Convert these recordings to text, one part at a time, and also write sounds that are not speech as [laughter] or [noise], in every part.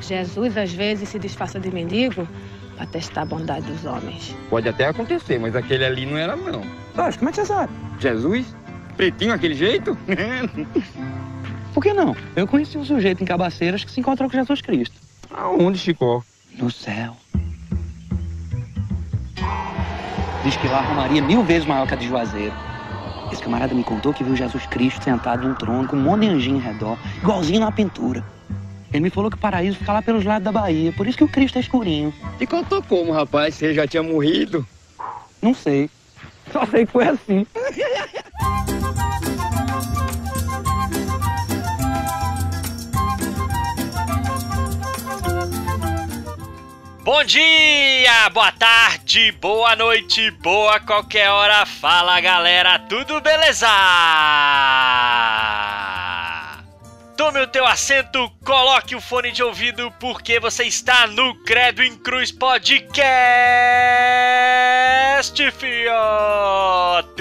Jesus às vezes se disfarça de mendigo para testar a bondade dos homens. Pode até acontecer, mas aquele ali não era não. Mas como é que você sabe? Jesus? Pretinho aquele jeito? [laughs] Por que não? Eu conheci um sujeito em Cabaceiras que se encontrou com Jesus Cristo. Aonde, Chico? No céu. Diz que lá a Romaria é mil vezes maior que a de Juazeiro. Esse camarada me contou que viu Jesus Cristo sentado num trono com um monte de anjinho em redor, igualzinho na pintura. Ele me falou que o paraíso fica lá pelos lados da Bahia, por isso que o Cristo é escurinho. E contou como, rapaz? Você já tinha morrido? Não sei. Só sei que foi assim. Bom dia, boa tarde, boa noite, boa qualquer hora. Fala galera, tudo beleza? Tome o teu assento, coloque o fone de ouvido, porque você está no Credo em Cruz Podcast, fiote!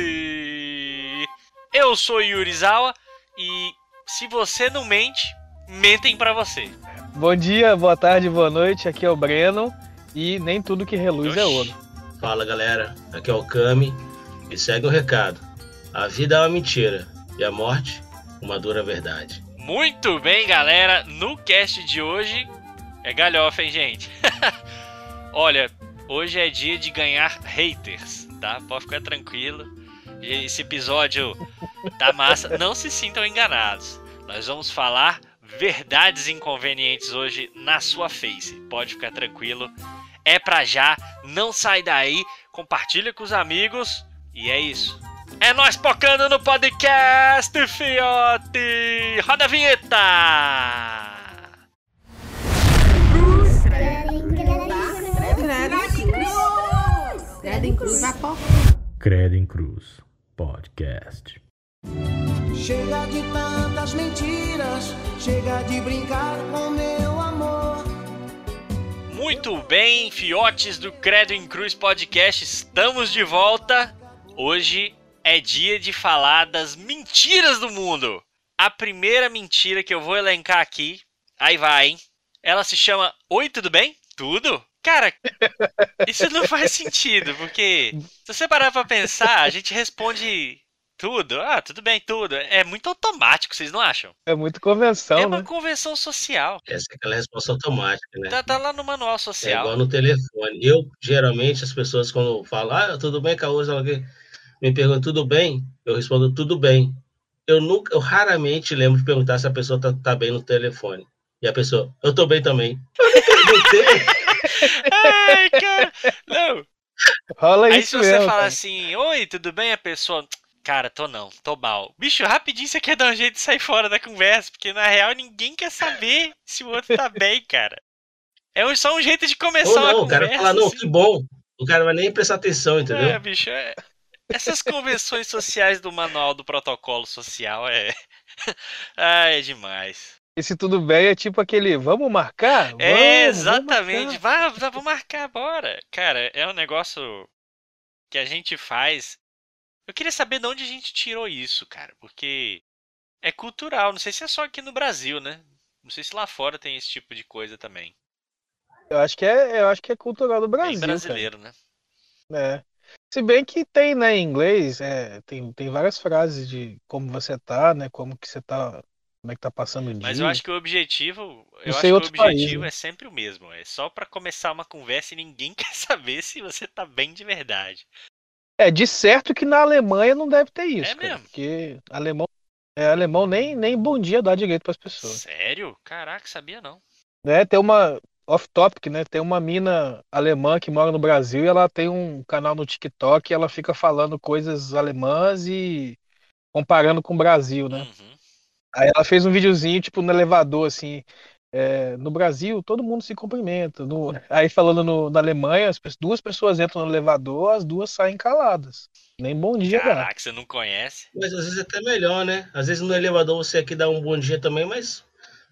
Eu sou Yuri Zawa e se você não mente, mentem pra você. Bom dia, boa tarde, boa noite. Aqui é o Breno e nem tudo que reluz é Oxi. ouro. Fala galera, aqui é o Kami e segue o recado. A vida é uma mentira e a morte uma dura verdade. Muito bem, galera. No cast de hoje é galhofa, hein, gente? [laughs] Olha, hoje é dia de ganhar haters, tá? Pode ficar tranquilo. Esse episódio tá massa. Não se sintam enganados. Nós vamos falar verdades inconvenientes hoje na sua face. Pode ficar tranquilo. É pra já. Não sai daí. Compartilha com os amigos. E é isso. É nós pocando no podcast, fiote! Roda a vinheta! Credo em cruz, vai pô. Credo em Cruz Podcast. Chega de tantas mentiras, chega de brincar com meu amor. Muito bem, fiotes do Credo em Cruz Podcast, estamos de volta. Hoje é dia de falar das mentiras do mundo. A primeira mentira que eu vou elencar aqui, aí vai, hein? Ela se chama Oi, tudo bem? Tudo? Cara, [laughs] isso não faz sentido, porque se você parar pra pensar, a gente responde tudo. Ah, tudo bem, tudo. É muito automático, vocês não acham? É muito convenção, é uma né? convenção social. Essa é aquela resposta automática, né? Tá, tá lá no manual É social. igual no telefone. Eu, geralmente, as pessoas quando falam, ah, tudo bem, Caúza, ela que- me perguntam, tudo bem? Eu respondo, tudo bem. Eu nunca, eu raramente lembro de perguntar se a pessoa tá, tá bem no telefone. E a pessoa, eu tô bem também. Ai, cara. Não. Rola Aí isso se você mesmo. fala cara. assim, oi, tudo bem? A pessoa, cara, tô não, tô mal. Bicho, rapidinho você quer dar um jeito de sair fora da conversa, porque na real ninguém quer saber se o outro tá bem, cara. É só um jeito de começar Ou uma não, o cara conversa. fala, não, assim. que bom. O cara vai nem prestar atenção, entendeu? É, bicho, é... essas convenções sociais do manual do protocolo social é. [laughs] ah, é demais. E se tudo bem, é tipo aquele, vamos marcar? É, Vamos, vamos exatamente. marcar. Vai, vamos marcar, bora. Cara, é um negócio que a gente faz. Eu queria saber de onde a gente tirou isso, cara, porque é cultural. Não sei se é só aqui no Brasil, né? Não sei se lá fora tem esse tipo de coisa também. Eu acho que é, eu acho que é cultural do Brasil, Bem brasileiro, né? cara. É. Se bem que tem, né, em inglês, é, tem, tem várias frases de como você tá, né, como que você tá, como é que tá passando o dia. Mas eu acho que o objetivo, eu acho que o outro país, objetivo né? é sempre o mesmo. É só pra começar uma conversa e ninguém [laughs] quer saber se você tá bem de verdade. É, de certo que na Alemanha não deve ter isso, É cara, mesmo? porque alemão, é, alemão nem, nem bom dia dá direito pras pessoas. Sério? Caraca, sabia não. né? Tem uma off-topic, né? Tem uma mina alemã que mora no Brasil e ela tem um canal no TikTok e ela fica falando coisas alemãs e comparando com o Brasil, né? Uhum. Aí ela fez um videozinho, tipo, no elevador, assim. é, no Brasil, todo mundo se cumprimenta. No- aí falando no- na Alemanha, as pe- duas pessoas entram no elevador, as duas saem caladas. Nem bom dia. Caraca, você não conhece? Mas às vezes é até melhor, né? Às vezes no elevador você aqui dá um bom dia também, mas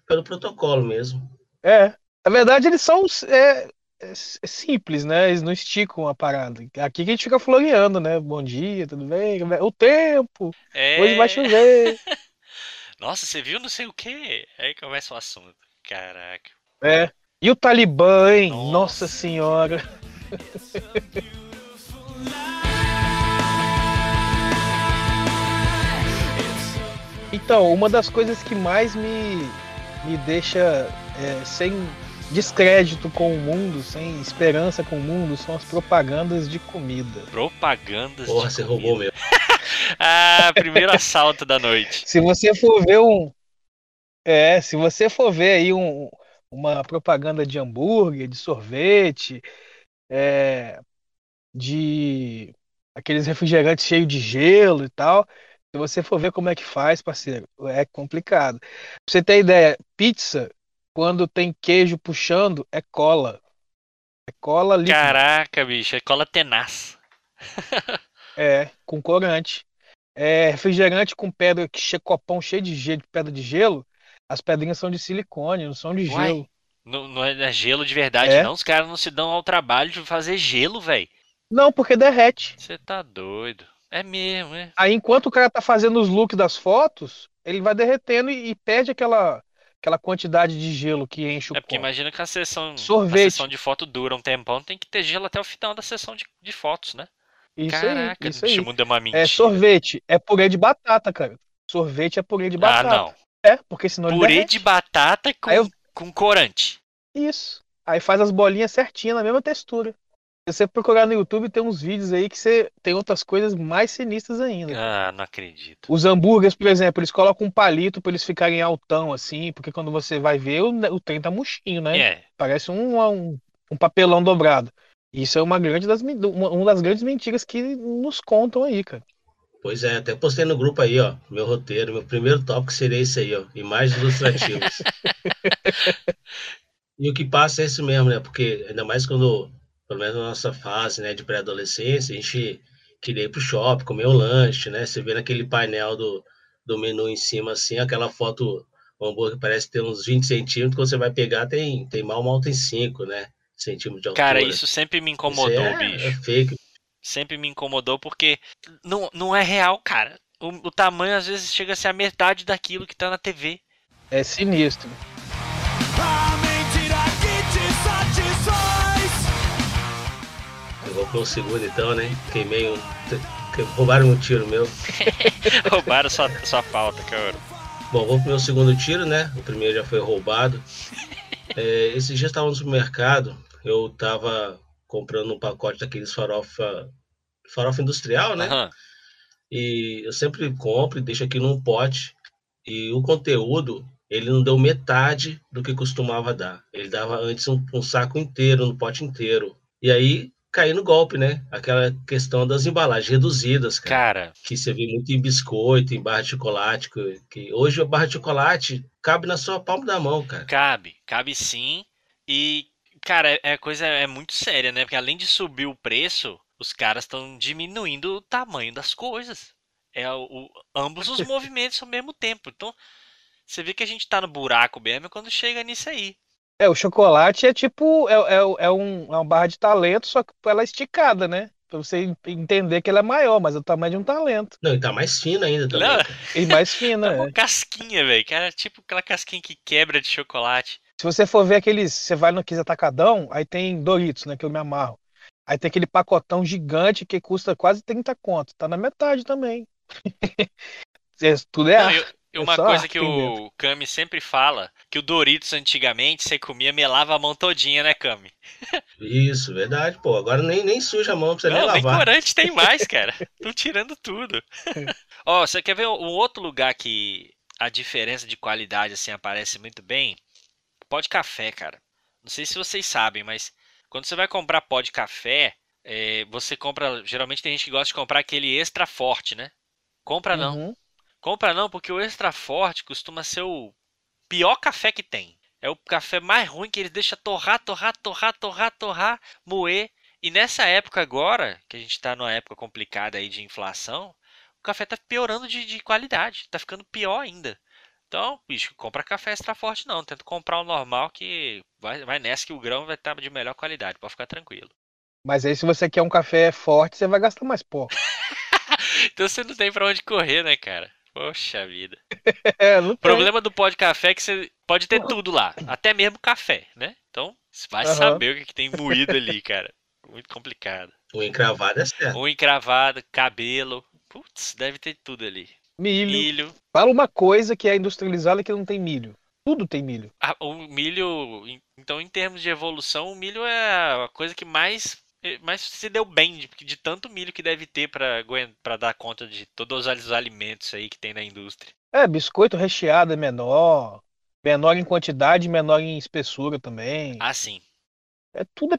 pelo protocolo mesmo. É. Na verdade, eles são é, é, é simples, né? Eles não esticam a parada. Aqui que a gente fica floreando, né? Bom dia, tudo bem? O tempo, É... hoje vai chover. [laughs] Nossa, você viu não sei o quê? Aí começa o assunto. Caraca. É. E o Talibã, hein? Nossa. Nossa senhora. [laughs] Então, uma das coisas que mais me, me deixa é, sem descrédito com o mundo, sem esperança com o mundo, são as propagandas de comida. Propagandas Porra, de você comida. roubou mesmo. [laughs] Ah, primeiro assalto da noite. Se você for ver um. É, se você for ver aí um, uma propaganda de hambúrguer, de sorvete, é, de aqueles refrigerantes cheios de gelo e tal. Se você for ver como é que faz, parceiro, é complicado. Pra você ter ideia, pizza, quando tem queijo puxando, é cola. É cola líquida. Caraca, bicho, é cola tenaz. [laughs] É, com corante. É, refrigerante com pedra, que copão cheio de gelo, de pedra de gelo, as pedrinhas são de silicone, não são de Uai. gelo. Não, não é não é gelo de verdade, É. não. Os caras não se dão ao trabalho de fazer gelo, velho. Não, porque derrete. Você tá doido. É mesmo, é. Aí, enquanto o cara tá fazendo os looks das fotos, ele vai derretendo e, e perde aquela, aquela quantidade de gelo que enche o É porque copo. imagina que a sessão, a sessão de foto dura um tempão, tem que ter gelo até o final da sessão de, de fotos, né? Isso Caraca, aí, isso aí. muda uma mentira. É sorvete, é purê de batata, cara. Sorvete é purê de Ah, batata. não. É, porque senão Purê derrete. de batata com, eu- com corante. Isso. Aí faz as bolinhas certinho na mesma textura. Se você procurar no YouTube, tem uns vídeos aí que você tem outras coisas mais sinistras ainda. Ah, não acredito. Os hambúrgueres, por exemplo, eles colocam um palito pra eles ficarem altão, assim, porque quando você vai ver, o, o trem tá murchinho, né? É, Parece um, um, um papelão dobrado. Isso é uma, grande das, uma, uma das grandes mentiras que nos contam aí, cara. Pois é, até postei no grupo aí, ó, meu roteiro, meu primeiro tópico seria esse aí, ó, imagens ilustrativas. [laughs] e o que passa é isso mesmo, né? Porque ainda mais quando, pelo menos na nossa fase, né, de pré-adolescência, a gente queria ir pro shopping, comer um lanche, né? Você vê naquele painel do, do menu em cima, assim, aquela foto, o hambúrguer parece ter uns 20 centímetros, quando você vai pegar, tem, tem mal, mal tem 5, né? Centímetros de altura. cara, isso sempre me incomodou, é, bicho. é fake. Sempre me incomodou porque não, não é real, cara. O, o tamanho às vezes chega a ser a metade daquilo que tá na TV. É sinistro. Pro segundo então, né? Queimei um. Roubaram um tiro meu. [laughs] Roubaram sua, sua pauta, cara. Bom, vou pro meu segundo tiro, né? O primeiro já foi roubado. [laughs] É, esses dias eu estava no supermercado, eu tava comprando um pacote daqueles farofa, farofa industrial, né? Aham. E eu sempre compro e deixo aqui num pote. E o conteúdo, ele não deu metade do que costumava dar. Ele dava antes um, um saco inteiro, um pote inteiro. E aí caí no golpe, né? Aquela questão das embalagens reduzidas, cara Cara, que você vê muito em biscoito, em barra de chocolate, que, que hoje a barra de chocolate cabe na sua palma da mão, cara. cabe, cabe sim. E, cara, é, é coisa é muito séria, né? Porque além de subir o preço, os caras estão diminuindo o tamanho das coisas. É o, o- ambos os [laughs] movimentos ao mesmo tempo. Então, você vê que a gente tá no buraco mesmo quando chega nisso aí. É, o chocolate é tipo, é, é, é um, é uma barra de talento, só que ela é esticada, né? Pra você en- entender que ela é maior, mas é o tamanho de um talento. Não, e tá mais fina ainda também. Não. E mais fina, é é. uma casquinha, velho. Cara, tipo aquela casquinha que quebra de chocolate. Se você for ver aqueles. Você vai no Kiss Atacadão, aí tem Doritos, né? Que eu me amarro. Aí tem aquele pacotão gigante que custa quase 30 conto. Tá na metade também. [laughs] É, Tudo é Não, eu- é uma coisa que o Cami sempre fala, que o Doritos antigamente você comia, melava a mão todinha, né, Cami? Isso, verdade, pô. Agora nem, nem suja a mão, não precisa Não, nem nem lavar. corante tem mais, [laughs] cara. Estão tirando tudo. Ó, você quer ver um outro lugar que a diferença de qualidade assim aparece muito bem? Pó de café, cara. Não sei se vocês sabem, mas quando você vai comprar pó de café, é, você compra. Geralmente tem gente que gosta de comprar aquele extra forte, né? Compra não. Uhum. Compra não, porque o extra forte costuma ser o pior café que tem. É o café mais ruim que eles deixam torrar, torrar, torrar, torrar, torrar, moer. E nessa época agora, que a gente tá numa época complicada aí de inflação, o café tá piorando de, de qualidade, tá ficando pior ainda. Então, bicho, compra café extra forte não, tenta comprar o normal que vai, vai nessa que o grão vai estar de melhor qualidade, pode ficar tranquilo. Mas aí, se você quer um café forte, você vai gastar mais pó. [laughs] Então você não tem pra onde correr, né, cara? Poxa vida. [laughs] É, não O problema do pó de café é que você pode ter tudo lá, até mesmo café, né? Então, você vai Aham. saber o que, que tem moído ali, cara. Muito complicado. O encravado é certo. Unha encravada, cabelo. Putz, deve ter tudo ali. Milho. Milho. Fala uma coisa que é industrializada que não tem milho. Tudo tem milho. Ah, o milho, então em termos de evolução, o milho é a coisa que mais, mais se deu bem, de, de tanto milho que deve ter para para dar conta de todos os alimentos aí que tem na indústria. É, biscoito recheado é menor. Menor em quantidade, menor em espessura também. Ah, sim. É tudo, é,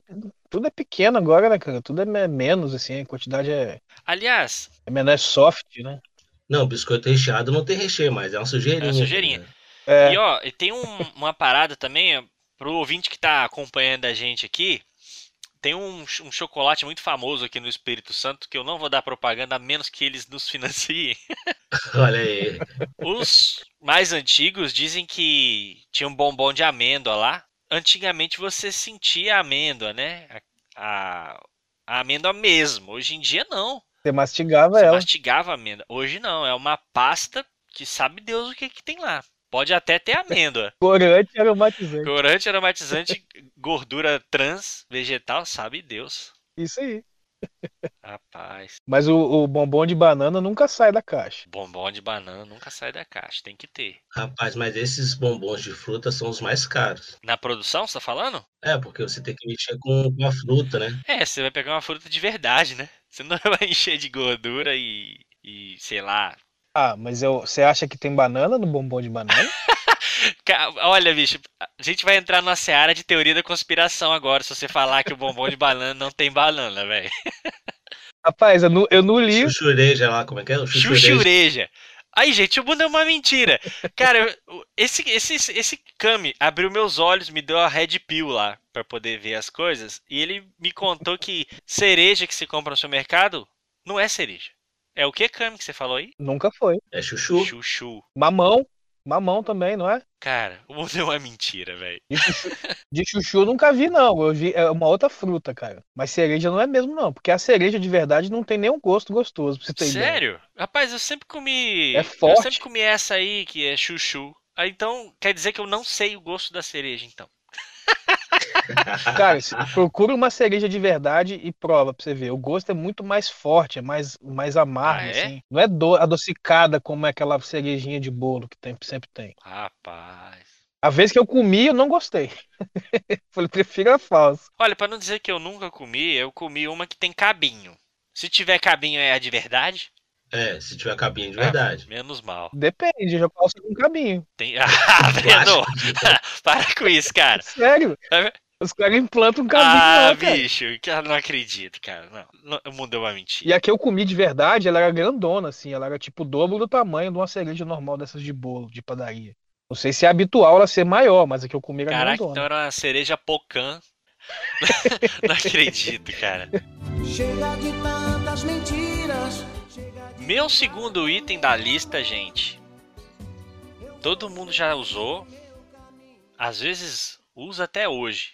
tudo é pequeno agora, né, cara? Tudo é me- menos, assim, a quantidade é, Aliás, é menor, é soft, né? Não, biscoito recheado não tem recheio mais, é uma sujeirinha. É uma sujeirinha. né? É, E ó, e tem um- uma parada também, ó, pro ouvinte que tá acompanhando a gente aqui, tem um, um chocolate muito famoso aqui no Espírito Santo, que eu não vou dar propaganda a menos que eles nos financiem. [laughs] Olha aí. Os mais antigos dizem que tinha um bombom de amêndoa lá. Antigamente você sentia a amêndoa, né? A, a, a amêndoa mesmo. Hoje em dia não. você mastigava Você ela. mastigava a amêndoa. Hoje não, é uma pasta que sabe Deus o que, que tem lá. Pode até ter amêndoa. [laughs] Corante aromatizante. Corante aromatizante, [laughs] gordura trans, vegetal, sabe Deus. Isso aí. Rapaz, Mas o, o bombom de banana nunca sai da caixa. bombom de banana nunca sai da caixa, tem que ter. Rapaz, mas esses bombons de fruta são os mais caros. Na produção, você tá falando? É, porque você tem que mexer com, com a fruta, né? É, você vai pegar uma fruta de verdade, né? Você não [laughs] vai encher de gordura e, e sei lá. Ah, mas eu, você acha que tem banana no bombom de banana? [laughs] Olha, bicho, a gente vai entrar numa seara de teoria da conspiração agora, se você falar que o bombom de banana não tem banana, velho. [laughs] Rapaz, eu não, eu não li. Chuchureja lá, como é que é? O chuchureja. Chuchureja. Aí, gente, o mundo é uma mentira. Cara, esse, esse, esse Kami abriu meus olhos, me deu a red pill lá pra poder ver as coisas. E ele me contou que cereja que se compra no supermercado não é cereja. É o que, Kami, que você falou aí? Nunca foi. É chuchu. Chuchu. Mamão. Mamão também, não é? Cara, o mundo é mentira, velho. De chuchu, de chuchu eu nunca vi, não. Eu vi, é uma outra fruta, cara. Mas cereja não é mesmo, não. Porque a cereja de verdade não tem nenhum gosto gostoso, pra você ter ideia. Sério? Rapaz, eu sempre comi. É Eu forte. sempre comi essa aí, que é chuchu. Ah, então, quer dizer que eu não sei o gosto da cereja, então. Cara, procura uma cereja de verdade e prova pra você ver. O gosto é muito mais forte, é mais, mais amargo, Ah, é? assim. Não é do- adocicada como é aquela cerejinha de bolo que tem, sempre tem. Rapaz. A vez que eu comi, eu não gostei. [laughs] Falei, prefiro a falsa. Olha, pra não dizer que eu nunca comi, eu comi uma que tem cabinho. Se tiver cabinho, é a de verdade? É, se tiver cabinho de verdade. Menos mal. Depende, eu já calço com cabinho. Tem... [laughs] Ah, Breno! [laughs] Para com isso, cara. Sério? É? Os caras implantam um cabinho Ah, lá, cara. bicho, cara, não acredito, cara. Não, não, o mundo é uma mentira. E a que eu comi de verdade, ela era grandona, assim. Ela era tipo o dobro do tamanho de uma cereja normal dessas de bolo, de padaria. Não sei se é habitual ela ser maior, mas a que eu comi era Caraca, grandona. então era uma cereja pocã. [laughs] não acredito, cara. Chega de Meu segundo item da lista, gente. Todo mundo já usou. Às vezes usa até hoje.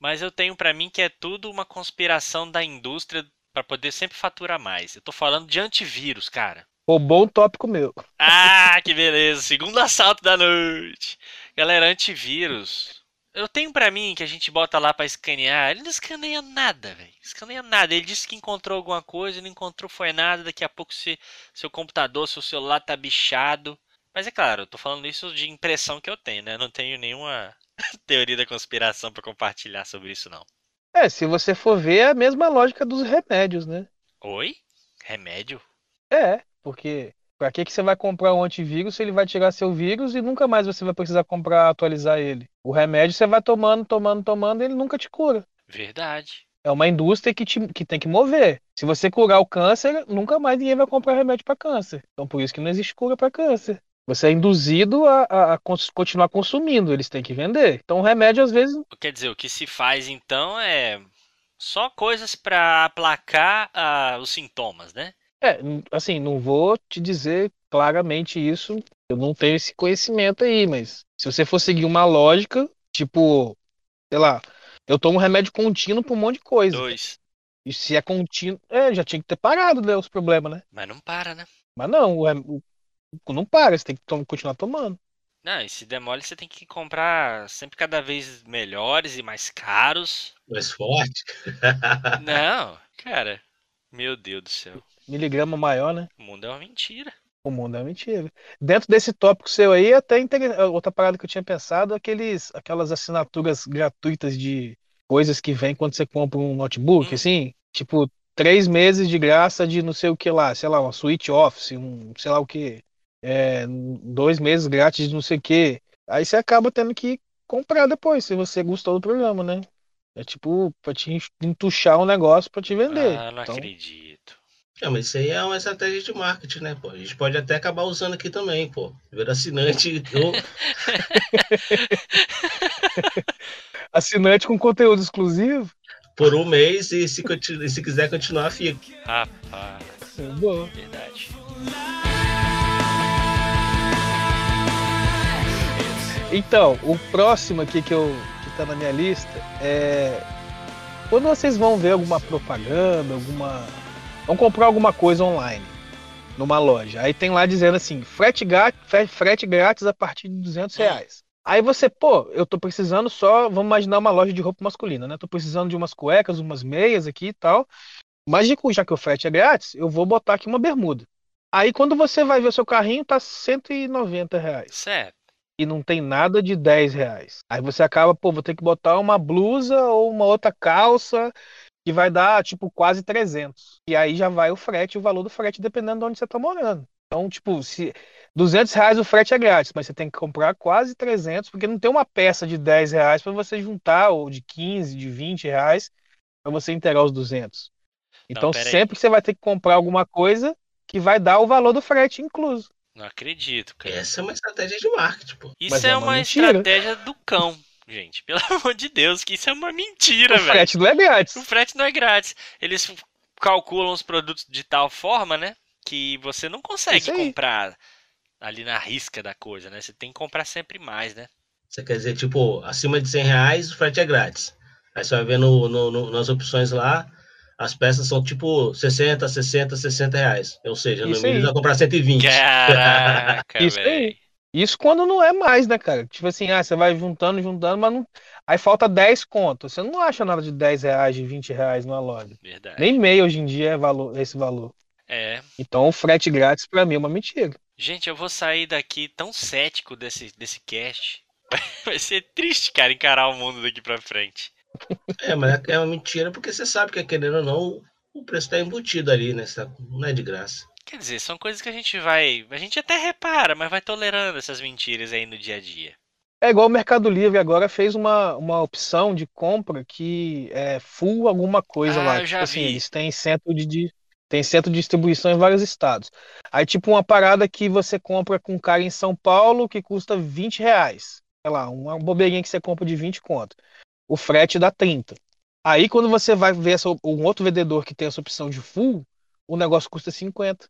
Mas eu tenho pra mim que é tudo uma conspiração da indústria pra poder sempre faturar mais. Eu tô falando de antivírus, cara. Roubou um tópico meu. Ah, que beleza! Segundo assalto da noite. Galera, antivírus. Eu tenho pra mim que a gente bota lá pra escanear. Ele não escaneia nada, velho. Escaneia nada. Ele disse que encontrou alguma coisa, não encontrou foi nada. Daqui a pouco se, seu computador, seu celular tá bichado. Mas é claro, eu tô falando isso de impressão que eu tenho, né? Eu não tenho nenhuma [laughs] teoria da conspiração pra compartilhar sobre isso, não. É, se você for ver, é a mesma lógica dos remédios, né? Oi? Remédio? É, porque pra que que você vai comprar um antivírus se ele vai tirar seu vírus e nunca mais você vai precisar comprar, atualizar ele? O remédio você vai tomando, tomando, tomando e ele nunca te cura. Verdade. É uma indústria que, te, que tem que mover. Se você curar o câncer, nunca mais ninguém vai comprar remédio para câncer. Então por isso que não existe cura para câncer. Você é induzido a, a- a continuar consumindo, eles têm que vender. Então o remédio às vezes Quer dizer, o que se faz então é só coisas pra aplacar ah, os sintomas, né? É, assim, não vou te dizer claramente isso, eu não tenho esse conhecimento aí, mas se você for seguir uma lógica, tipo, sei lá, eu tomo remédio contínuo pra um monte de coisa. Dois. E se é contínuo, é, já tinha que ter parado, né, os problemas, né? Mas não para, né? Mas não, o o- não para, você tem que tom- continuar tomando. Não, e se demole, você tem que comprar sempre cada vez melhores e mais caros. Mais forte. [laughs] Não, cara. Meu Deus do céu. Miligrama maior, né? O mundo é uma mentira. O mundo é mentira. Dentro desse tópico seu aí, até inter... outra parada que eu tinha pensado, aqueles, aquelas assinaturas gratuitas de coisas que vem quando você compra um notebook, Hum. assim, tipo, três meses de graça de não sei o que lá, sei lá, uma suite office, um sei lá o que, é, dois meses grátis de não sei o que. Aí você acaba tendo que comprar depois, se você gostou do programa, né? É tipo, pra te entuchar um negócio pra te vender. Ah, não Então, acredito. É, mas isso aí é uma estratégia de marketing, né, pô? A gente pode até acabar usando aqui também, pô. Ver assinante. [laughs] ou- [laughs] assinante com conteúdo exclusivo. por um mês e se, continu- se quiser continuar, fica. Rapaz, é boa. verdade. Então, o próximo aqui que, eu, que tá na minha lista é. Quando vocês vão ver alguma propaganda, alguma. Vão comprar alguma coisa online, numa loja. Aí tem lá dizendo assim: frete, fre- frete grátis a partir de 200 reais. Aí você, pô, eu tô precisando só. Vamos imaginar uma loja de roupa masculina, né? Tô precisando de umas cuecas, umas meias aqui e tal. Mas já que o frete é grátis, eu vou botar aqui uma bermuda. Aí quando você vai ver o seu carrinho, tá 190 reais Certo. e não tem nada de 10 reais. Aí você acaba, pô, vou ter que botar uma blusa ou uma outra calça que vai dar, tipo, quase 300. E aí já vai o frete, o valor do frete, dependendo de onde você tá morando. Então, tipo, se 200 reais o frete é grátis, mas você tem que comprar quase 300, porque não tem uma peça de 10 reais para você juntar, ou de 15, de 20 reais, para você inteirar os 200. Então, aí. sempre você vai ter que comprar alguma coisa que vai dar o valor do frete incluso. Não acredito, cara. Essa é uma estratégia de marketing, pô. Isso Mas é, é uma, uma mentira. estratégia do cão, gente. [laughs] Pelo amor de Deus, que isso é uma mentira, o velho. frete não é grátis. O frete não é grátis. Eles calculam os produtos de tal forma, né? Que você não consegue comprar ali na risca da coisa, né? Você tem que comprar sempre mais, né? Você quer dizer, tipo, acima de 100 reais, o frete é grátis. Aí você vai ver no, no- no- nas opções lá, as peças são tipo 60, 60, 60 reais. Ou seja, no mínimo vai comprar 120. Caraca, Isso aí. Isso quando não é mais, né, cara? Tipo assim, ah, você vai juntando, juntando, mas não. Aí falta 10 contos. Você não acha nada de 10 reais, de 20 reais numa loja. Verdade. Nem meio hoje em dia é valor, esse valor. É. Então o frete grátis pra mim é uma mentira. Gente, eu vou sair daqui tão cético desse, desse cast. [laughs] Vai ser triste, cara, encarar o mundo daqui pra frente. É, mas é uma mentira porque você sabe que, querendo ou não, o preço está embutido ali, né? Tá- Não é de graça. Quer dizer, são coisas que a gente vai. A gente até repara, mas vai tolerando essas mentiras aí no dia a dia. É igual o Mercado Livre agora fez uma, uma opção de compra que é full alguma coisa Ah, lá. eu Tipo já assim, eles têm centro de, tem centro de distribuição em vários estados. Aí, tipo, uma parada que você compra com um cara em São Paulo que custa 20 reais. Sei lá, uma bobeirinha que você compra de 20 conto. O frete dá 30. Aí, quando você vai ver essa, um outro vendedor que tem essa opção de full, o negócio custa 50.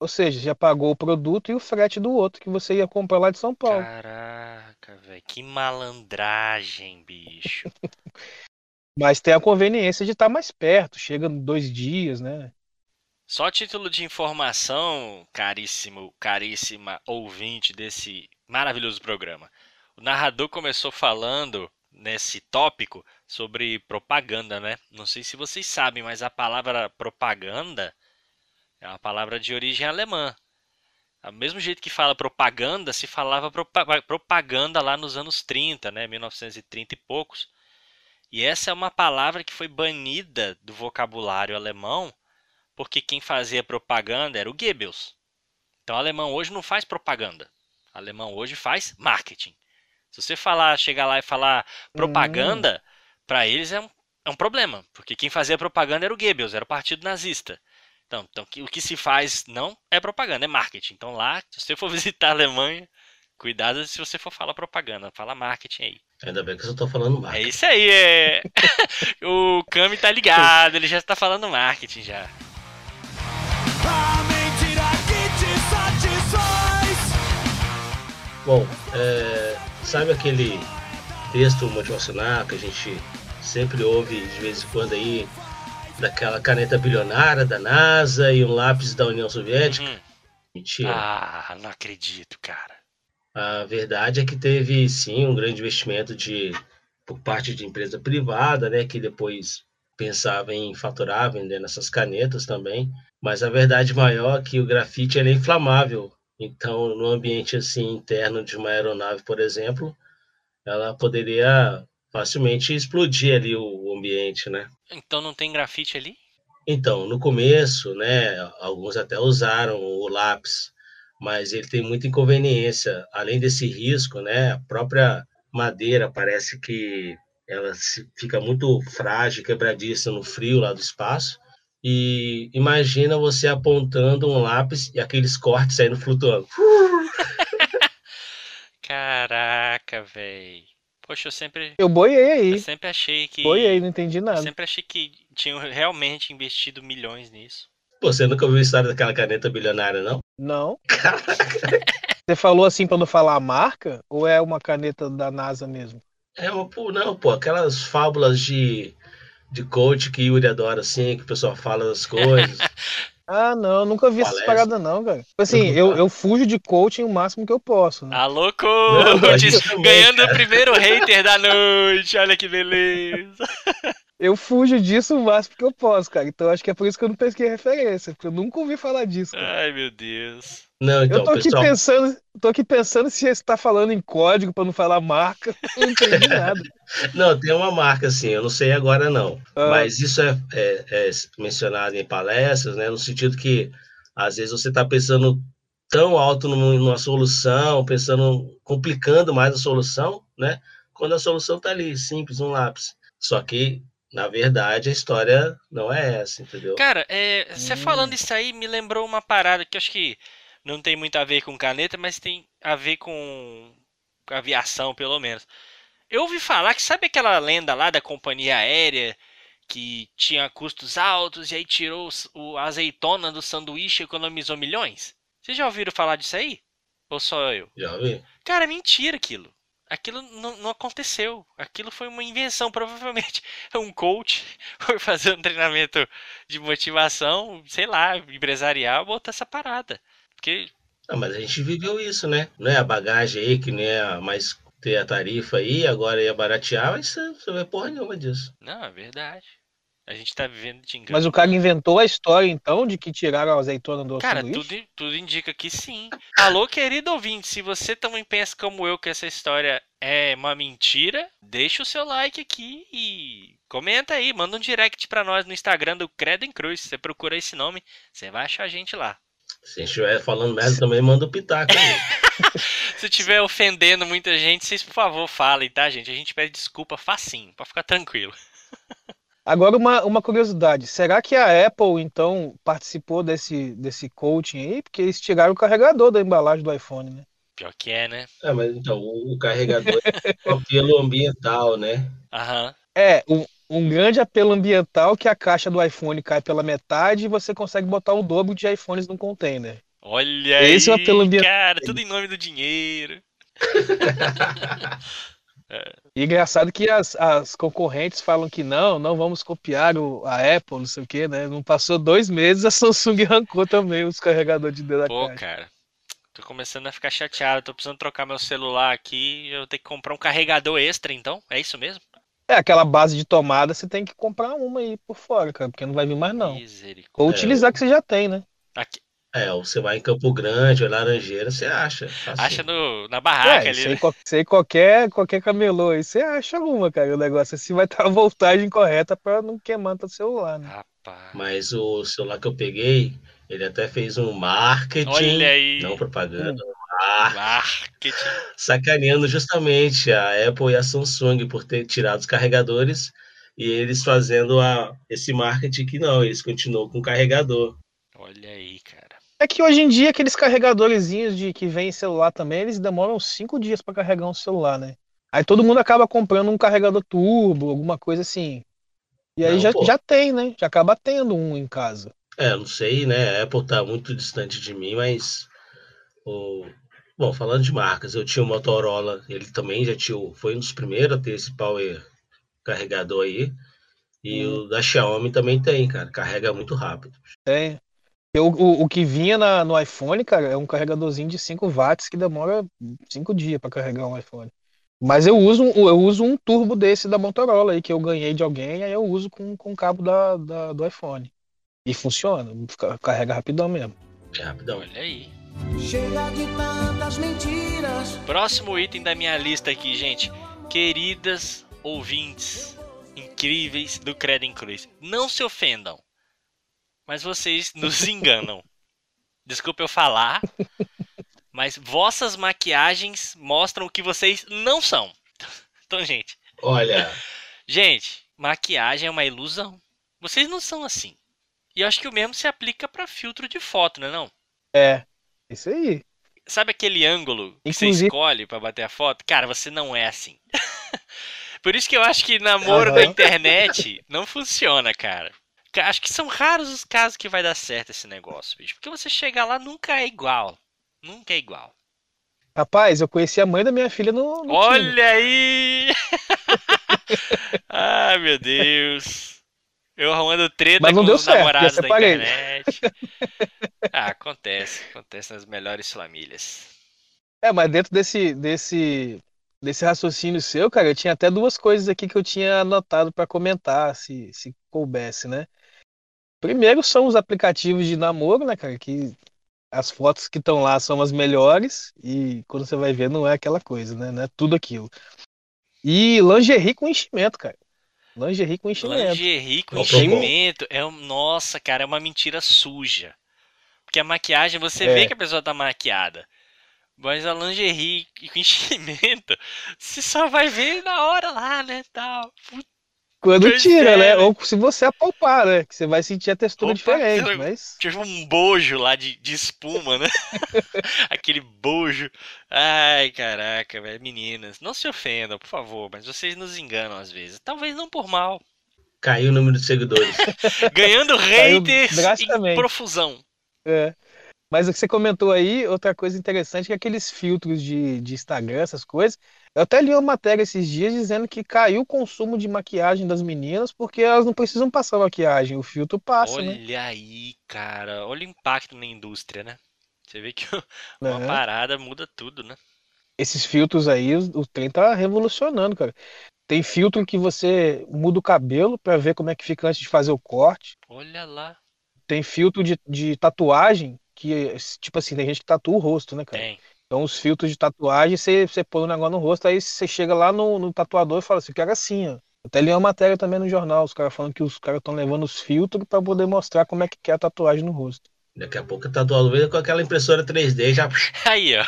Ou seja, já pagou o produto e o frete do outro que você ia comprar lá de São Paulo. Caraca, velho. Que malandragem, bicho. [laughs] Mas tem a conveniência de estar mais perto, chega em dois dias, né? Só título de informação, caríssimo, caríssima ouvinte desse maravilhoso programa. O narrador começou falando nesse tópico sobre propaganda, né? Não sei se vocês sabem, mas a palavra propaganda é uma palavra de origem alemã. Do mesmo jeito que fala propaganda, se falava propa- propaganda lá nos anos 30, né? 1930 e poucos. E essa é uma palavra que foi banida do vocabulário alemão porque quem fazia propaganda era o Goebbels. Então o alemão hoje não faz propaganda. O alemão hoje faz marketing. Se você falar, chegar lá e falar propaganda, para eles é um, é um problema, porque quem fazia propaganda era o Goebbels, era o partido nazista. Então, então o que se faz não é propaganda, é marketing. Então lá, se você for [laughs] visitar a Alemanha, cuidado se você for falar propaganda, fala marketing aí. Ainda bem que eu só tô falando É marketing. isso aí, é. [laughs] o Cami tá ligado, ele já tá falando marketing já. Bom, é, sabe aquele texto motivacional que a gente sempre ouve de vez em quando aí, daquela caneta bilionária da NASA e um lápis da União Soviética? Uhum. Mentira. Ah, não acredito, cara. A verdade é que teve sim um grande investimento de por parte de empresa privada, né, que depois pensava em faturar vendendo essas canetas também. Mas a verdade maior é que o grafite é inflamável. Então, no ambiente assim interno de uma aeronave, por exemplo, ela poderia facilmente explodir ali o ambiente, né? Então não tem grafite ali? Então, no começo, né, alguns até usaram o lápis, mas ele tem muita inconveniência. Além desse risco, né, a própria madeira parece que ela fica muito frágil, quebradiça no frio lá do espaço. E imagina você apontando um lápis e aqueles cortes saindo flutuando. [laughs] Caraca, velho. Poxa, eu sempre. Eu boiei aí. Eu sempre achei que. Boiei, não entendi Eu nada. sempre achei que tinham realmente investido milhões nisso. Pô, Você nunca ouviu a história daquela caneta bilionária, não? Não. [laughs] Você falou assim pra não falar a marca? Ou é uma caneta da NASA mesmo? É uma, pô, não, pô, aquelas fábulas de, de coach que Yuri adora, assim, que o pessoal fala das coisas. [laughs] Ah, não, nunca vi essas Palestra. paradas não, cara. Tipo Assim, [laughs] eu, eu fujo de coaching o máximo que eu posso. Né? Alô, Não, coach! Ganhando o cara. primeiro hater da noite, olha que beleza. [laughs] Eu fujo disso o máximo que eu posso, cara. Então acho que é por isso que eu não pesquei referência, porque eu nunca ouvi falar disso. cara. Ai, meu Deus. Não, então, eu tô aqui pessoal, pensando, tô aqui pensando se você tá falando em código pra não falar marca. Eu [laughs] não entendi nada. não, tem uma marca assim, eu não sei agora não, Ah. mas isso é, é- é mencionado em palestras, né, no sentido que às vezes você está pensando tão alto numa, numa solução, pensando, complicando mais a solução, né, quando a solução está ali, simples, um lápis. Só que, na verdade, a história não é essa, entendeu? Cara, é, você Hum. falando isso aí me lembrou uma parada que eu acho que não tem muito a ver com caneta, mas tem a ver com, com aviação, pelo menos. Eu ouvi falar que sabe aquela lenda lá da companhia aérea que tinha custos altos e aí tirou o a azeitona do sanduíche e economizou milhões? Vocês já ouviram falar disso aí? Ou só eu? Já ouvi? Cara, é mentira aquilo. Aquilo não, não aconteceu. Aquilo foi uma invenção. Provavelmente [laughs] um coach [laughs] foi fazer um treinamento de motivação, sei lá, empresarial, botar essa parada. Porque, Ah, mas a gente viveu isso, né? Não é a bagagem aí, que nem é mais ter a tarifa aí, agora ia baratear, mas você não vê porra nenhuma disso. não, é verdade. A gente tá vivendo de engano. Mas o cara inventou a história, então, de que tiraram a azeitona do Cara, tudo, tudo indica que sim. Alô, querido ouvinte, se você também pensa como eu que essa história é uma mentira, deixa o seu like aqui e comenta aí, manda um direct pra nós no Instagram do Credo em Cruz. Você procura esse nome, você vai achar a gente lá. Se a gente estiver falando merda, também manda o pitaco aí. [laughs] Se estiver ofendendo muita gente, vocês por favor falem, tá, gente? A gente pede desculpa facinho, pra ficar tranquilo. [laughs] Agora, uma, uma curiosidade. Será que a Apple, então, participou desse, desse coaching aí? Porque eles tiraram o carregador da embalagem do iPhone, né? Pior que é, né? É, mas então, o, carregador é um [laughs] apelo ambiental, né? Aham. É, um, um grande apelo ambiental que a caixa do iPhone cai pela metade e você consegue botar o dobro de iPhones num container. Olha Esse é o aí, apelo ambiental cara, tudo em nome do dinheiro. [laughs] [laughs] E engraçado que as, as concorrentes falam que não, não vamos copiar o, a Apple, não sei o quê, né? Não passou dois meses, a [laughs] Samsung arrancou também os carregadores de da Pô, caixa. cara, tô começando a ficar chateado. Tô precisando trocar meu celular aqui. Eu tenho que comprar um carregador extra, então? É isso mesmo? É, aquela base de tomada, você tem que comprar uma aí por fora, cara, porque não vai vir mais não. Misericórdia. Ou É, utilizar que você já tem, né? Aqui, É, ou você vai em Campo Grande ou Laranjeira, você acha. Facinho. acha no, na barraca É, ali. aí, né? qualquer, qualquer camelô aí, você acha uma, cara. O negócio assim vai estar [laughs] a voltagem correta pra não queimar teu celular, né? Rapaz. Mas o celular que eu peguei, ele até fez um marketing, Olha aí. não propaganda, Hum. mar- Marketing. sacaneando justamente a Apple e a Samsung por ter tirado os carregadores e eles fazendo a, esse marketing que não, eles continuam com o carregador. Olha aí, cara. É que hoje em dia aqueles carregadorzinhos de que vem em celular também, eles demoram cinco dias pra carregar um celular, né? Aí todo mundo acaba comprando um carregador turbo, alguma coisa assim. E aí Não, já, pô. já tem, né? Já acaba tendo um em casa. É, não sei, né? A Apple tá muito distante de mim, mas o bom, falando de marcas, eu tinha o Motorola, ele também já tinha, foi um dos primeiros a ter esse power carregador aí. E Hum. o da Xiaomi também tem, cara, carrega muito rápido. Tem. Eu, o, o que vinha na- no iPhone, cara, é um carregadorzinho de 5 watts que demora 5 dias para carregar um iPhone. Mas eu uso, um- eu uso um turbo desse da Motorola aí que eu ganhei de alguém, aí eu uso com, com o cabo da, da- do iPhone. E funciona, carrega rapidão mesmo. É rapidão. Olha aí. Chega de tantas mentiras. Próximo item da minha lista aqui, gente. Queridas ouvintes incríveis do Credo Cruz. Não se ofendam. Mas vocês nos enganam. Desculpa eu falar. Mas vossas maquiagens mostram o que vocês não são. Então, gente. Olha, Gente, maquiagem é uma ilusão. Vocês não são assim. E eu acho que o mesmo se aplica para filtro de foto, não é não? É, isso aí. Sabe aquele ângulo que você Inclusive- escolhe pra bater a foto? Cara, você não é assim. [laughs] Por isso que eu acho que namoro na Aham. internet não funciona, cara. Acho que são raros os casos que vai dar certo esse negócio, bicho. Porque você chegar lá nunca é igual. Nunca é igual. Rapaz, eu conheci a mãe da minha filha no, no. Olha aí! [laughs] Ai, meu Deus. Eu arrumando treta Mas não com deu os certo, namorados da internet. [laughs] Ah, acontece. Acontece nas melhores famílias. É, mas dentro desse, desse, desse raciocínio seu, cara, eu tinha até duas coisas aqui que eu tinha anotado para comentar, se, se coubesse, né? Primeiro são os aplicativos de namoro, né, cara, que as fotos que estão lá são as melhores e quando você vai ver não é aquela coisa, né? Não é tudo aquilo. E lingerie com enchimento, cara. Lingerie com enchimento. Lingerie com provou? enchimento é um, nossa, cara, é uma mentira suja. Porque a maquiagem, você É. vê que a pessoa tá maquiada. Mas a lingerie com [laughs] enchimento, você só vai ver na hora lá, né, tal. Puta, Quando Pois tira, é, né? né? Ou se você apalpar, né? Que você vai sentir a textura Opa, diferente, mas Tipo um bojo lá de, de espuma, né? [laughs] Aquele bojo. Ai, caraca, velho. Meninas, não se ofendam, por favor, mas vocês nos enganam às vezes. Talvez não por mal. caiu o número de seguidores. [laughs] Ganhando haters em profusão. É. Mas o que você comentou aí, outra coisa interessante, que é aqueles filtros de, de Instagram, essas coisas. Eu até li uma matéria esses dias dizendo que caiu o consumo de maquiagem das meninas porque elas não precisam passar maquiagem, o filtro passa, né? Olha aí, cara. Olha o impacto na indústria, né? Você vê que [laughs] uma É. parada muda tudo, né? Esses filtros aí, o, trem tá revolucionando, cara. Tem filtro que você muda o cabelo pra ver como é que fica antes de fazer o corte. Olha lá. Tem filtro de, de tatuagem que, tipo assim, tem gente que tatua o rosto, né, cara? Tem. Então, os filtros de tatuagem, você, você põe o negócio no rosto, aí você chega lá no, no tatuador e fala assim, eu quero assim, ó. Até li uma matéria também no jornal, os caras falando que os caras estão levando os filtros pra poder mostrar como é que quer a tatuagem no rosto. Daqui a pouco tá do vez com aquela impressora 3D já. [laughs] Aí, ó.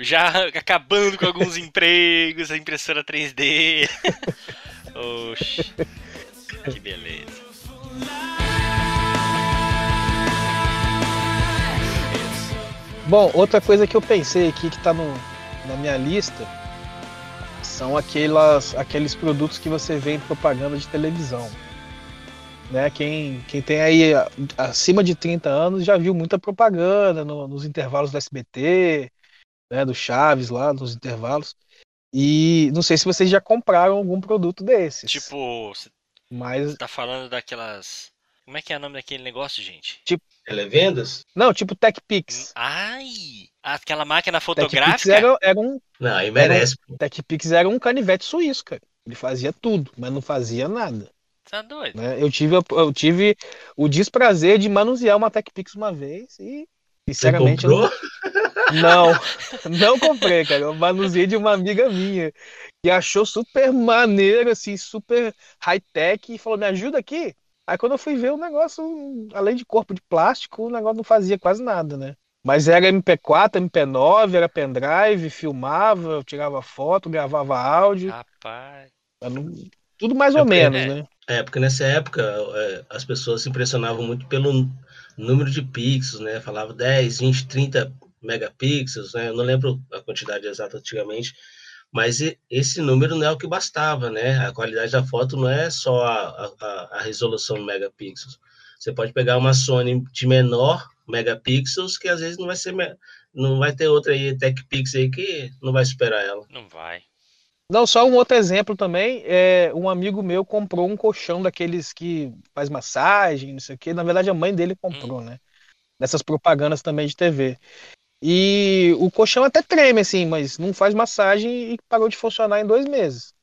Já acabando com alguns [laughs] empregos, a impressora 3D. [laughs] Oxi. Que beleza. Bom, outra coisa que eu pensei aqui que tá no, na minha lista são aquelas, aqueles produtos que você vê em propaganda de televisão. Né? Quem, quem tem aí acima de 30 anos já viu muita propaganda no- nos intervalos do SBT, né? Do Chaves lá, nos intervalos. E não sei se vocês já compraram algum produto desses. Tipo, você Mas, tá falando daquelas. Como é que é o nome daquele negócio, gente? Televendas? não, tipo TechPix. Ai! Aquela máquina TechPix fotográfica? era, era um Não, aí merece. TechPix era um canivete suíço, cara. Ele fazia tudo, mas não fazia nada. Tá doido? né? Eu tive, eu tive o desprazer de manusear uma TechPix uma vez e, Você sinceramente, não, [laughs] não, não comprei, cara. Eu manuseei de uma amiga minha que achou super maneiro, assim, super high-tech e falou: me ajuda aqui. Aí quando eu fui ver o negócio, além de corpo de plástico, o negócio não fazia quase nada, né? Mas era MP4, MP9, era pendrive, filmava, eu tirava foto, gravava áudio, Rapaz. não- tudo mais ou É porque- menos, é. né? É, porque nessa época é, as pessoas se impressionavam muito pelo número de pixels, né? Falava 10, 20, 30 megapixels, né? Eu não lembro a quantidade exata antigamente, mas esse número não é o que bastava, né? A qualidade da foto não é só a, a, a resolução megapixels. Você pode pegar uma Sony de menor megapixels que às vezes não vai ser não vai ter outra aí TechPix aí que não vai superar ela. Não vai. Não, só um outro exemplo também, é, um amigo meu comprou um colchão daqueles que faz massagem, não sei o quê. Na verdade, a mãe dele comprou, né? Nessas propagandas também de TV. E o colchão até treme, assim, mas não faz massagem e parou de funcionar em dois meses.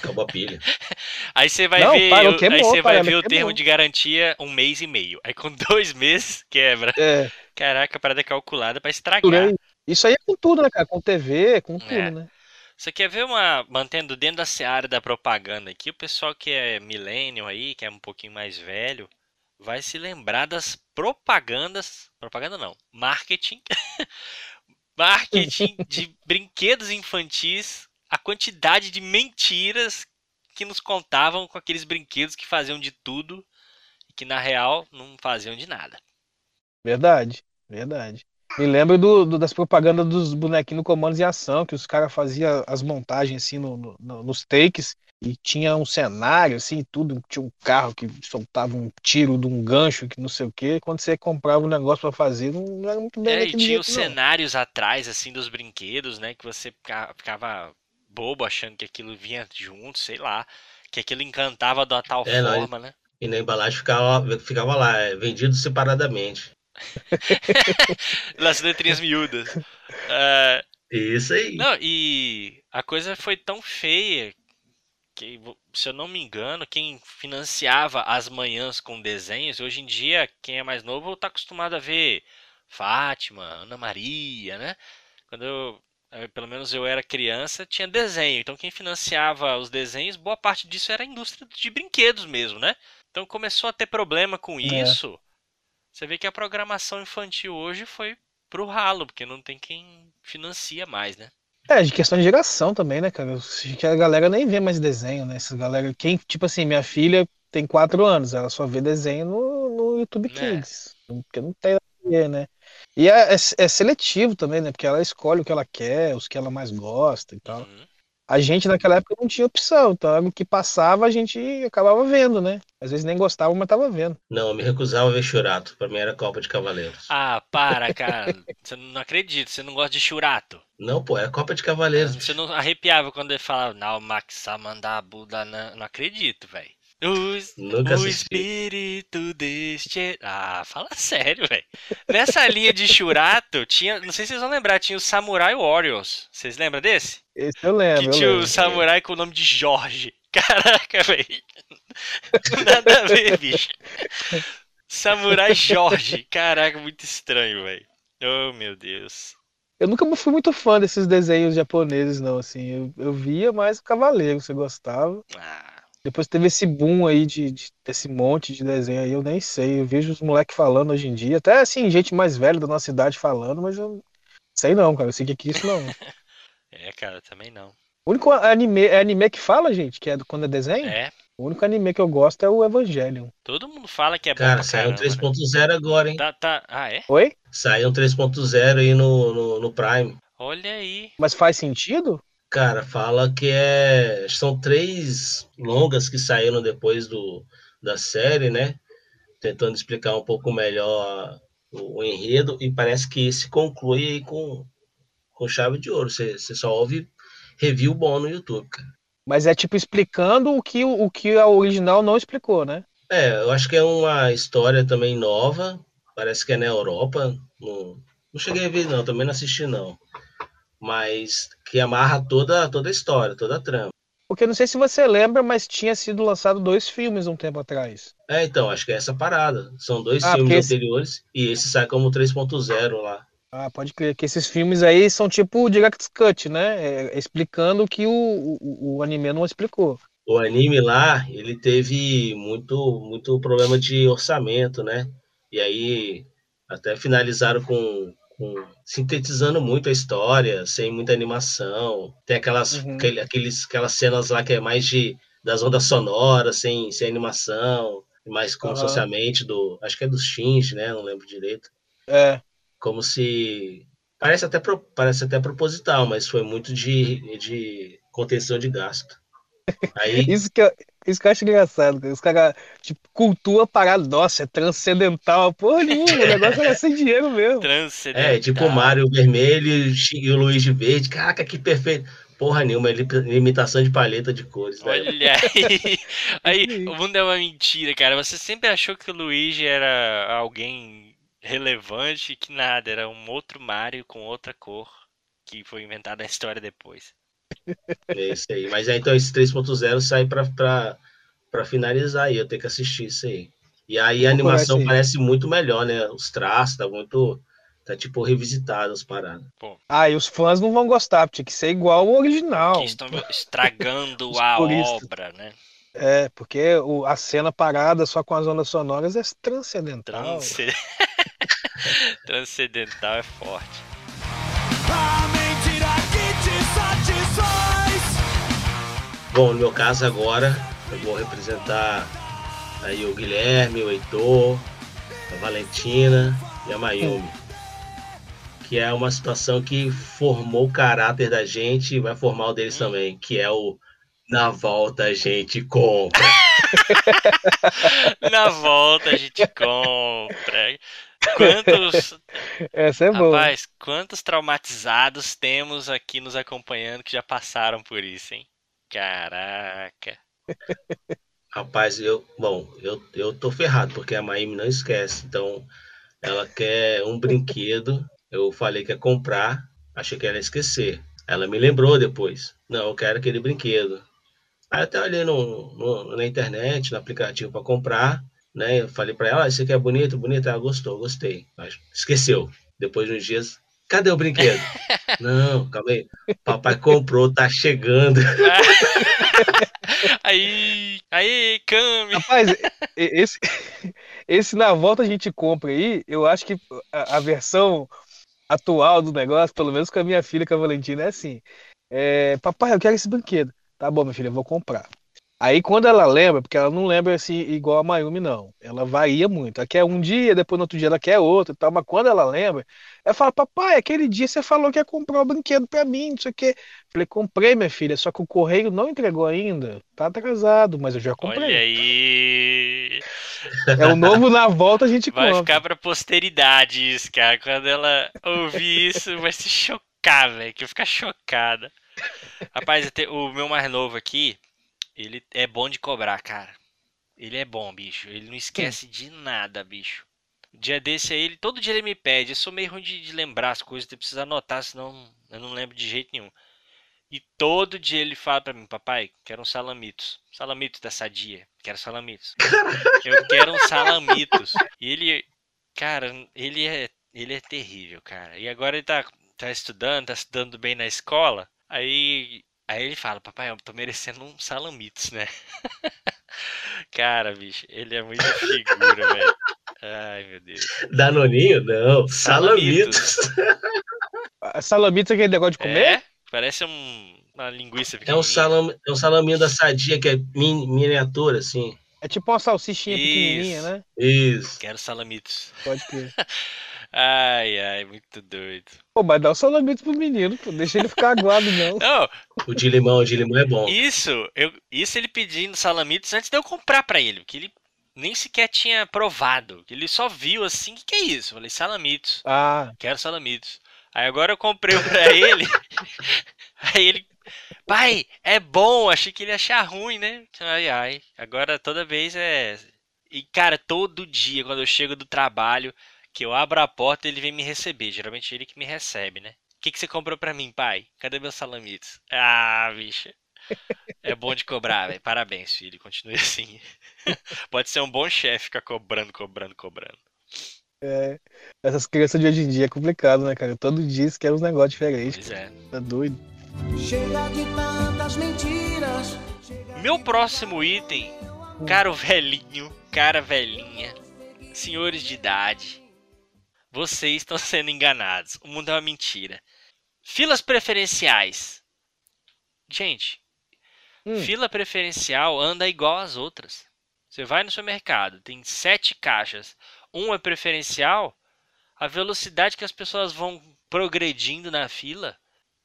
Acabou a pilha. [laughs] Aí você vai Não, ver, parou, o- queimou, aí você vai ver o termo de garantia um mês e meio. Aí com [laughs] dois meses quebra. É, Caraca, a parada é calculada pra por estragar. Isso aí é com tudo, né, cara? Com TV, com tudo, É. né? Você quer ver uma. Mantendo dentro da seara da propaganda aqui, o pessoal que é millennial aí, que é um pouquinho mais velho, vai se lembrar das propagandas. Propaganda não, marketing. [laughs] marketing de [laughs] brinquedos infantis, a quantidade de mentiras que nos contavam com aqueles brinquedos que faziam de tudo e que na real não faziam de nada. Verdade, verdade. Me lembro do, do- das propagandas dos bonequinhos no Comandos em Ação, que os caras faziam as montagens assim no- no- no- nos takes e tinha um cenário assim, e tudo, tinha um carro que soltava um tiro de um gancho que não sei o quê. Quando você comprava um negócio pra fazer, não era muito bem É, e tinha os cenários atrás, assim, dos brinquedos, né? Que você fica- ficava bobo achando que aquilo vinha junto, sei lá. Que aquilo encantava de uma tal É, não, forma, né? E na embalagem ficava, ficava lá, é, vendido separadamente. [laughs] Nas letrinhas miúdas. Ah, Isso aí. não, e a coisa foi tão feia que, se eu não me engano, quem financiava as manhãs com desenhos, hoje em dia, quem é mais novo tá acostumado a ver Fátima, Ana Maria, né? Quando eu, eh, pelo menos eu era criança, tinha desenho. Então quem financiava os desenhos, boa parte disso era a indústria de brinquedos mesmo, né? Então começou a ter problema com É. isso. Você vê que a programação infantil hoje foi pro ralo, porque não tem quem financia mais, né? É, de questão de geração também, né, cara? Que a galera nem vê mais desenho, né? Essa galera, quem, tipo assim, minha filha tem quatro anos, ela só vê desenho no, no YouTube É. Kids, porque não tem nada a ver, né? E é, é, é seletivo também, né? Porque ela escolhe o que ela quer, os que ela mais gosta e tal. Uhum. A gente naquela época não tinha opção, então o que passava a gente acabava vendo, né? Às vezes nem gostava, mas tava vendo. Não, eu me recusava a ver Churato. Pra mim era Copa de Cavaleiros. Ah, para, cara. [laughs] Você não acredita, você não gosta de churato. Não, pô, é Copa de Cavaleiros. Você não arrepiava quando ele falava, não, Max Buda, não, não acredito, velho. O assisti. espírito deste. Ah, fala [laughs] sério, velho. Nessa linha de churato, tinha. Não sei se vocês vão lembrar, tinha o Samurai Warriors. Vocês lembram desse? Esse eu lembro, Que tinha o lembro. samurai com o nome de Jorge. [laughs] Caraca, velho. Nada a ver, bicho. Samurai Jorge. Caraca, muito estranho, velho. Oh, meu Deus. Eu nunca fui muito fã desses desenhos japoneses, não, assim. Eu, eu via mais o Cavaleiro, você gostava. Ah, Depois teve esse boom aí de, de- desse monte de desenho aí, eu nem sei. Eu vejo os moleques falando hoje em dia, até assim, gente mais velha da nossa idade falando, mas eu sei não, cara. Eu sei que que é isso não. [laughs] é, cara, também não. O único anime, é anime que fala, gente, que é do- quando é desenho? É, O único anime que eu gosto é o Evangelion. todo mundo fala que é bom Cara, saiu um caramba, né? 3.0 agora, hein? Tá, tá. Ah, é? Oi? Saiu um 3.0 aí no, no, no Prime. Olha aí. Mas faz sentido? Cara, fala que é. São três longas que saíram depois do, da série, né? Tentando explicar um pouco melhor o, o enredo, e parece que esse conclui aí com, com chave de ouro. Você você só ouve review bom no YouTube, cara. Mas é tipo explicando o que, o que a original não explicou, né? É, eu acho que é uma história também nova. Parece que é na Europa. Não, não cheguei a ver, não, também não assisti, não. Mas que amarra toda, toda a história, toda a trama. Porque não sei se você lembra, mas tinha sido lançado dois filmes um tempo atrás. É, então, acho que é essa parada. São dois Ah, filmes esse- anteriores e esse sai como 3.0 lá. Ah, pode crer que esses filmes aí são tipo Direct Cut, né? É, explicando o que o, o, o anime não explicou. O anime lá, ele teve muito, muito problema de orçamento, né? E aí até finalizaram com, com sintetizando muito a história, sem muita animação. Tem aquelas, Uhum. aquele- aqueles, aquelas cenas lá que é mais de das ondas sonoras, sem, sem animação, mais como se Aham. fosse a mente do. Acho que é dos Shinji, né? Não lembro direito. É, como se parece até parece até proposital, mas foi muito de, de contenção de gasto. [laughs] Aí isso que, eu, isso que eu acho engraçado. cara. Os caras, tipo, cultua parada, nossa, é transcendental. Porra nenhuma, o negócio era sem dinheiro mesmo. Transcendental. é tipo o Mario vermelho e o Luigi verde. Caraca, que perfeito! Porra nenhuma, é li- limitação de paleta de cores, né? Olha aí. [laughs] Aí, o mundo é uma mentira, cara. Você sempre achou que o Luigi era alguém relevante que nada, era um outro Mario com outra cor que foi inventado na história depois. É isso aí. Mas aí, então esse 3.0 sai pra finalizar aí. Eu tenho que assistir isso aí. E aí a animação aí. parece muito melhor, né? Os traços, tá muito. Tá tipo revisitado as paradas. Ah, e os fãs não vão gostar, tinha que ser igual ao original. Que estão estragando [laughs] a puristas. obra, né? É, porque o- a cena parada só com as ondas sonoras é transcendental. Transce- [laughs] Transcendental é forte. Bom, no meu caso agora, eu vou representar aí o Guilherme, o Heitor, a Valentina e a Mayumi. Que é uma situação que formou o caráter da gente e vai formar o deles também, que é o na volta a gente compra. [laughs] Na volta a gente compra. Quantos, Essa é boa. rapaz, quantos traumatizados temos aqui nos acompanhando que já passaram por isso, hein? Caraca. Rapaz, eu, bom, eu, eu tô ferrado, porque a Mayumi não esquece. Então, ela quer um brinquedo. Eu falei que ia comprar, achei que ela ia esquecer. Ela me lembrou depois. Não, eu quero aquele brinquedo. Aí até olhei no, no- na internet, no aplicativo para comprar, né? Eu falei para ela, ah, isso aqui é bonito, bonito. Ela gostou, gostei. Mas esqueceu. Depois de uns dias, cadê o brinquedo? [laughs] não, calma aí. Papai comprou, tá chegando. [laughs] Aí, aí, Cami. Rapaz, esse, esse na volta a gente compra aí, eu acho que a, a versão atual do negócio, pelo menos com a minha filha, com a Valentina, é assim. É, papai, eu quero esse brinquedo. Tá bom, minha filha, eu vou comprar. Aí quando ela lembra, porque ela não lembra assim igual a Mayumi, não. Ela varia muito. Ela quer um dia, depois no outro dia ela quer outro e tal. Mas quando ela lembra, ela fala, papai, aquele dia você falou que ia comprar o brinquedo pra mim, não sei o quê. Falei, comprei, minha filha, só que o correio não entregou ainda. Tá atrasado, mas eu já comprei. Olha aí. É o novo na volta a gente Vai compra. ficar pra posteridade isso, cara. Quando ela ouvir isso, vai se chocar, velho. Que eu ficar chocada. Rapaz, te- o meu mais novo aqui, ele é bom de cobrar, cara. Ele é bom, bicho. Ele não esquece de nada, bicho. Dia desse aí, ele, todo dia ele me pede. Eu sou meio ruim de, de lembrar as coisas, eu preciso anotar, senão eu não lembro de jeito nenhum. E todo dia ele fala pra mim, papai, quero um salamitos. Salamitos da sadia. Quero salamitos. [laughs] Eu quero um salamitos. E ele, cara, ele é, ele é terrível, cara. E agora ele tá, tá estudando, tá estudando bem na escola. Aí, aí ele fala, papai, eu tô merecendo um salamitos, né? [laughs] Cara, bicho, ele é muito figura, velho. Ai, meu Deus. Danoninho? Não, salamitos. Salamitos é aquele negócio de comer? É? Parece um- uma linguiça É um, pequenininha. salame, é um salaminho da sadia que é min- miniatura, assim. É tipo uma salsichinha pequenininha, Isso. né? Isso. Quero salamitos. Pode crer. [laughs] Ai, ai, muito doido. Pô, mas dá o Salamitos pro menino, pô. Deixa ele ficar aguado, não. [laughs] Não, O de limão, o de limão é bom. Isso, eu, isso ele pedindo salamitos antes de eu comprar pra ele, que ele nem sequer tinha provado, que ele só viu assim, que que é isso? Eu falei, salamitos, Ah, quero salamitos. Aí agora eu comprei um pra ele, [laughs] aí ele, pai, é bom, achei que ele ia achar ruim, né? Ai, ai, agora toda vez é... E cara, todo dia quando eu chego do trabalho, que eu abro a porta, ele vem me receber, geralmente ele que me recebe, né? O que, que você comprou pra mim, pai? Cadê meus salamitos? Ah, bicho. É bom de cobrar, velho. Parabéns, filho. Continue assim. [laughs] Pode ser um bom chefe ficar cobrando, cobrando, cobrando. é. Essas crianças de hoje em dia é complicado, né, cara? Todo dia eles querem uns negócios diferentes. Pois é. Tá doido. Chega de tantas mentiras. Meu próximo item, caro velhinho, cara velhinha, senhores de idade, vocês estão [laughs] sendo enganados. O mundo é uma mentira. Filas preferenciais. Gente, Hum. fila preferencial anda igual às outras. Você vai no supermercado, tem sete caixas, um é preferencial, a velocidade que as pessoas vão progredindo na fila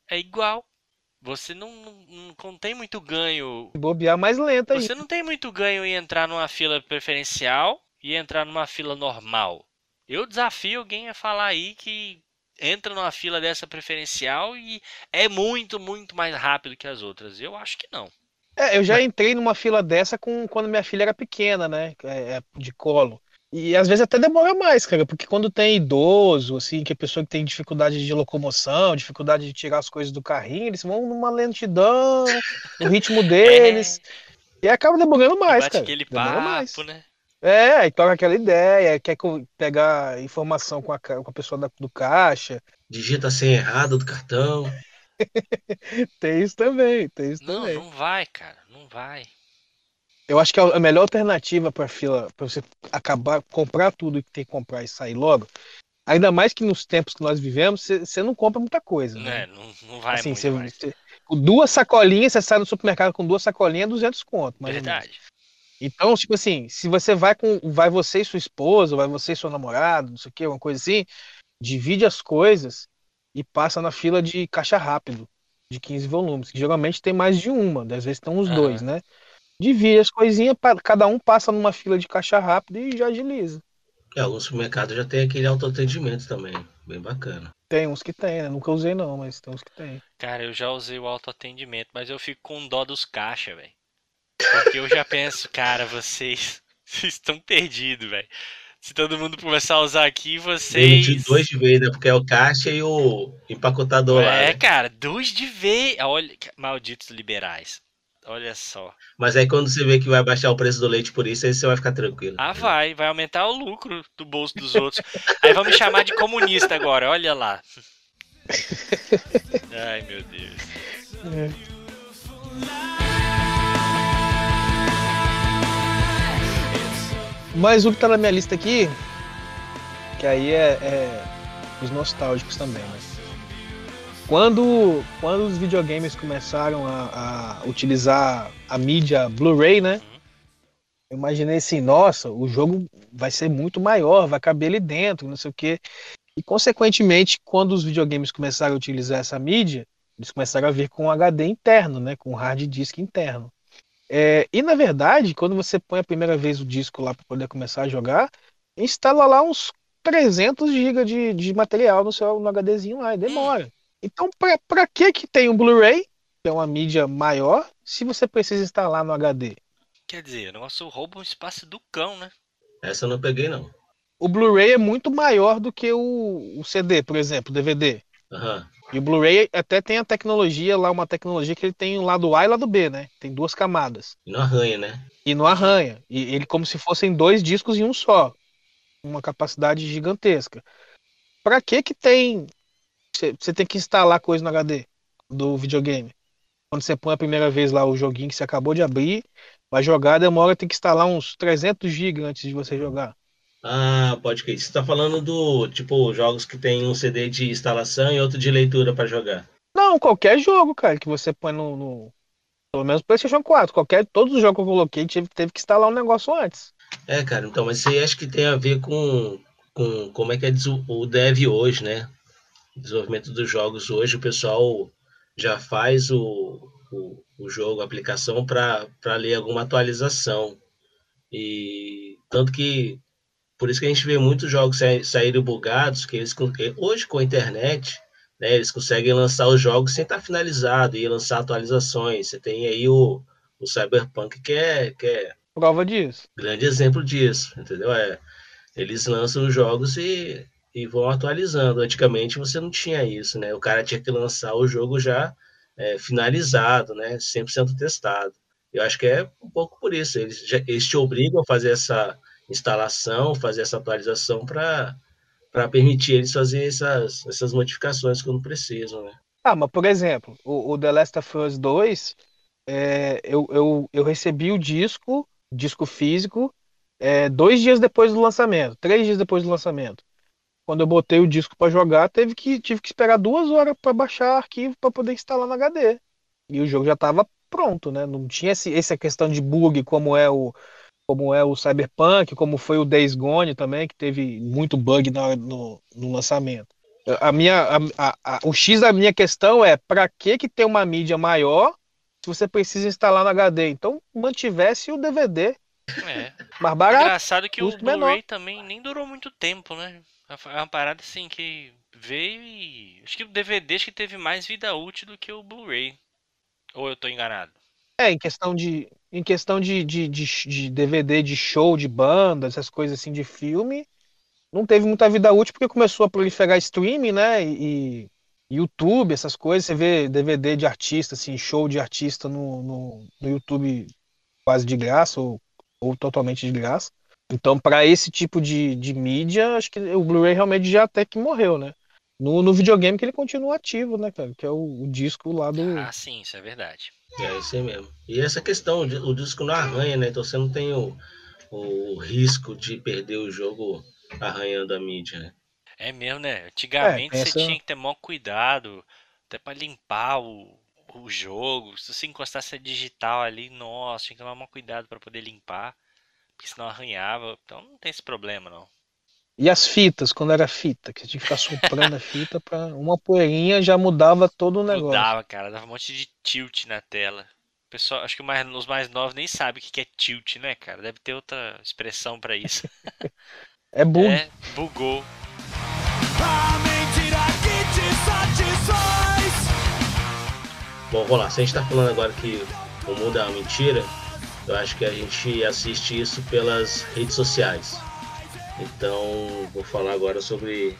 é igual. Você não, não, não tem muito ganho bobear mais lenta aí. você não tem muito ganho em entrar numa fila preferencial e entrar numa fila normal. Eu desafio alguém a falar aí que entra numa fila dessa preferencial e é muito, muito mais rápido que as outras. Eu acho que não. É, eu já entrei numa fila dessa com quando minha filha era pequena, né? É, é, de colo. E às vezes até demora mais, cara, porque quando tem idoso, assim, que é pessoa que tem dificuldade de locomoção, dificuldade de tirar as coisas do carrinho, eles vão numa lentidão, [laughs] no ritmo deles, e acaba demorando mais, Bate cara. aquele Demora mais. papo, né? É, aí toca aquela ideia, quer pegar informação com a, com a pessoa da- do caixa. Digita a senha errada do cartão. [laughs] Tem isso também, tem isso Não, também. não vai, cara. Não vai. Eu acho que a melhor alternativa para fila, para você acabar, comprar tudo que tem que comprar e sair logo, ainda mais que nos tempos que nós vivemos, você não compra muita coisa, né? Né? Não, não vai Assim, muito você- com duas sacolinhas, você sai no supermercado com duas sacolinhas, 200 conto, ou menos. Então, tipo assim, se você vai com, vai você e sua esposa, vai você e seu namorado, não sei o que, uma coisa assim, divide as coisas e passa na fila de caixa rápido, de 15 volumes, que geralmente tem mais de uma, às vezes uns Aham. dois, né? Divide as coisinhas, cada um passa numa fila de caixa rápido e já agiliza. É, alguns supermercados já tem aquele autoatendimento também. Bem bacana. Tem uns que tem, né? Nunca usei não, mas tem uns que tem. Cara, eu já usei o autoatendimento, mas eu fico com dó dos caixa, velho. Porque eu já penso, cara, vocês, vocês [laughs] estão perdidos, velho. Se todo mundo começar a usar aqui, vocês. dois de vez, né? Porque é o caixa e o empacotador lá. É, né? cara, dois de vez. Olha, malditos liberais. Olha só. Mas aí quando você vê que vai baixar o preço do leite por isso, aí você vai ficar tranquilo. Ah, vai, vai aumentar o lucro do bolso dos outros. Aí vão me chamar de comunista agora, olha lá. [laughs] Ai, meu Deus. Mas o que tá na minha lista aqui, que aí é, é os nostálgicos também, né? Quando, quando os videogames começaram a, a utilizar a mídia Blu-ray, né? Eu imaginei assim, nossa, o jogo vai ser muito maior, vai caber ali dentro, não sei o quê. E consequentemente, quando os videogames começaram a utilizar essa mídia, eles começaram a vir com HD interno, né? Com hard disk interno. É, e na verdade, quando você põe a primeira vez o disco lá para poder começar a jogar, instala lá uns 300 GB de, de material no seu no HDzinho lá e demora. Então, pra, pra que que tem um Blu-ray, que é uma mídia maior, se você precisa instalar no HD? Quer dizer, o negócio rouba um espaço do cão, né? Essa eu não peguei, não. O Blu-ray é muito maior do que o, o CD, por exemplo, DVD. Aham. E o Blu-ray até tem a tecnologia lá, uma tecnologia que ele tem o lado A e o lado B, né? Tem duas camadas. E não arranha, né? E não arranha. E ele como se fossem dois discos em um só. Uma capacidade gigantesca. Pra que que tem... Você tem que instalar coisa no HD do videogame. Quando você põe a primeira vez lá o joguinho que você acabou de abrir, vai jogar, demora, tem que instalar uns 300 GB antes de você jogar. Ah, pode que. Você tá falando do, tipo, jogos que tem um CD de instalação e outro de leitura pra jogar. Não, qualquer jogo, cara, que você põe no... no- Pelo menos PlayStation 4. Qualquer, todos os jogos que eu coloquei teve, teve que instalar um negócio antes. É, cara, então, mas isso aí acho que tem a ver com, com como é que é o dev hoje, né? O desenvolvimento dos jogos hoje, o pessoal já faz o, o, o jogo, a aplicação, para ler alguma atualização. E tanto que por isso que a gente vê muitos jogos sa- saírem bugados, que eles hoje com a internet, né, eles conseguem lançar os jogos sem estar finalizado e lançar atualizações. Você tem aí o, o Cyberpunk que é, que é Prova disso. grande exemplo disso, entendeu? É, eles lançam os jogos e, e vão atualizando. Antigamente você não tinha isso, né? O cara tinha que lançar o jogo já é, finalizado, né? 100% testado. Eu acho que é um pouco por isso. Eles, já- eles te obrigam a fazer essa instalação, fazer essa atualização para permitir eles fazer essas, essas modificações quando precisam, né? Ah, mas por exemplo, o, o The Last of Us 2, é, eu, eu, eu recebi o disco, disco físico, é, dois dias depois do lançamento, três dias depois do lançamento. Quando eu botei o disco para jogar, teve que, tive que esperar duas horas para baixar arquivo para poder instalar no HD. E o jogo já estava pronto, né? Não tinha esse, essa questão de bug como é o como é o Cyberpunk, como foi o Days Gone também, que teve muito bug hora- no, no lançamento. A minha, a- a- o X da minha questão é para que que tem uma mídia maior se você precisa instalar no HD? Então mantivesse o DVD É. barato. Engraçado que o. Blu-ray também nem durou muito tempo, né? É uma parada assim que veio e. Acho que o DVD acho que teve mais vida útil do que o Blu-ray. Ou eu tô enganado? É, em questão de em questão de, de, de, de DVD de show, de banda, essas coisas assim de filme, não teve muita vida útil porque começou a proliferar streaming, né? E, e YouTube, essas coisas. Você vê DVD de artista, assim, show de artista no, no, no YouTube quase de graça ou, ou totalmente de graça. Então, para esse tipo de, de mídia, acho que o Blu-ray realmente já até que morreu, né? No, no videogame que ele continua ativo, né, cara? Que é o, o disco lá do. Ah, sim, isso é verdade. É isso aí mesmo. E essa questão, o disco não arranha, né? Então você não tem o, o risco de perder o jogo arranhando a mídia, né? É mesmo, né? Antigamente É, você essa- tinha que ter maior cuidado, até pra limpar o, o jogo. Se você encostasse a digital ali, nossa, tinha que tomar maior cuidado pra poder limpar, porque senão arranhava. Então não tem esse problema, não. E as fitas, quando era fita, que tinha que ficar soprando a fita para uma poeirinha já mudava todo o negócio. Mudava, cara, dava um monte de tilt na tela. O pessoal, acho que mais- os mais novos nem sabem o que que é tilt, né, cara? Deve ter outra expressão pra isso. [laughs] É bug. É, bugou. A mentira que te satisfaz. Bom, vamos lá. Se a gente tá falando agora que o mundo é uma mentira, eu acho que a gente assiste isso pelas redes sociais. Então, vou falar agora sobre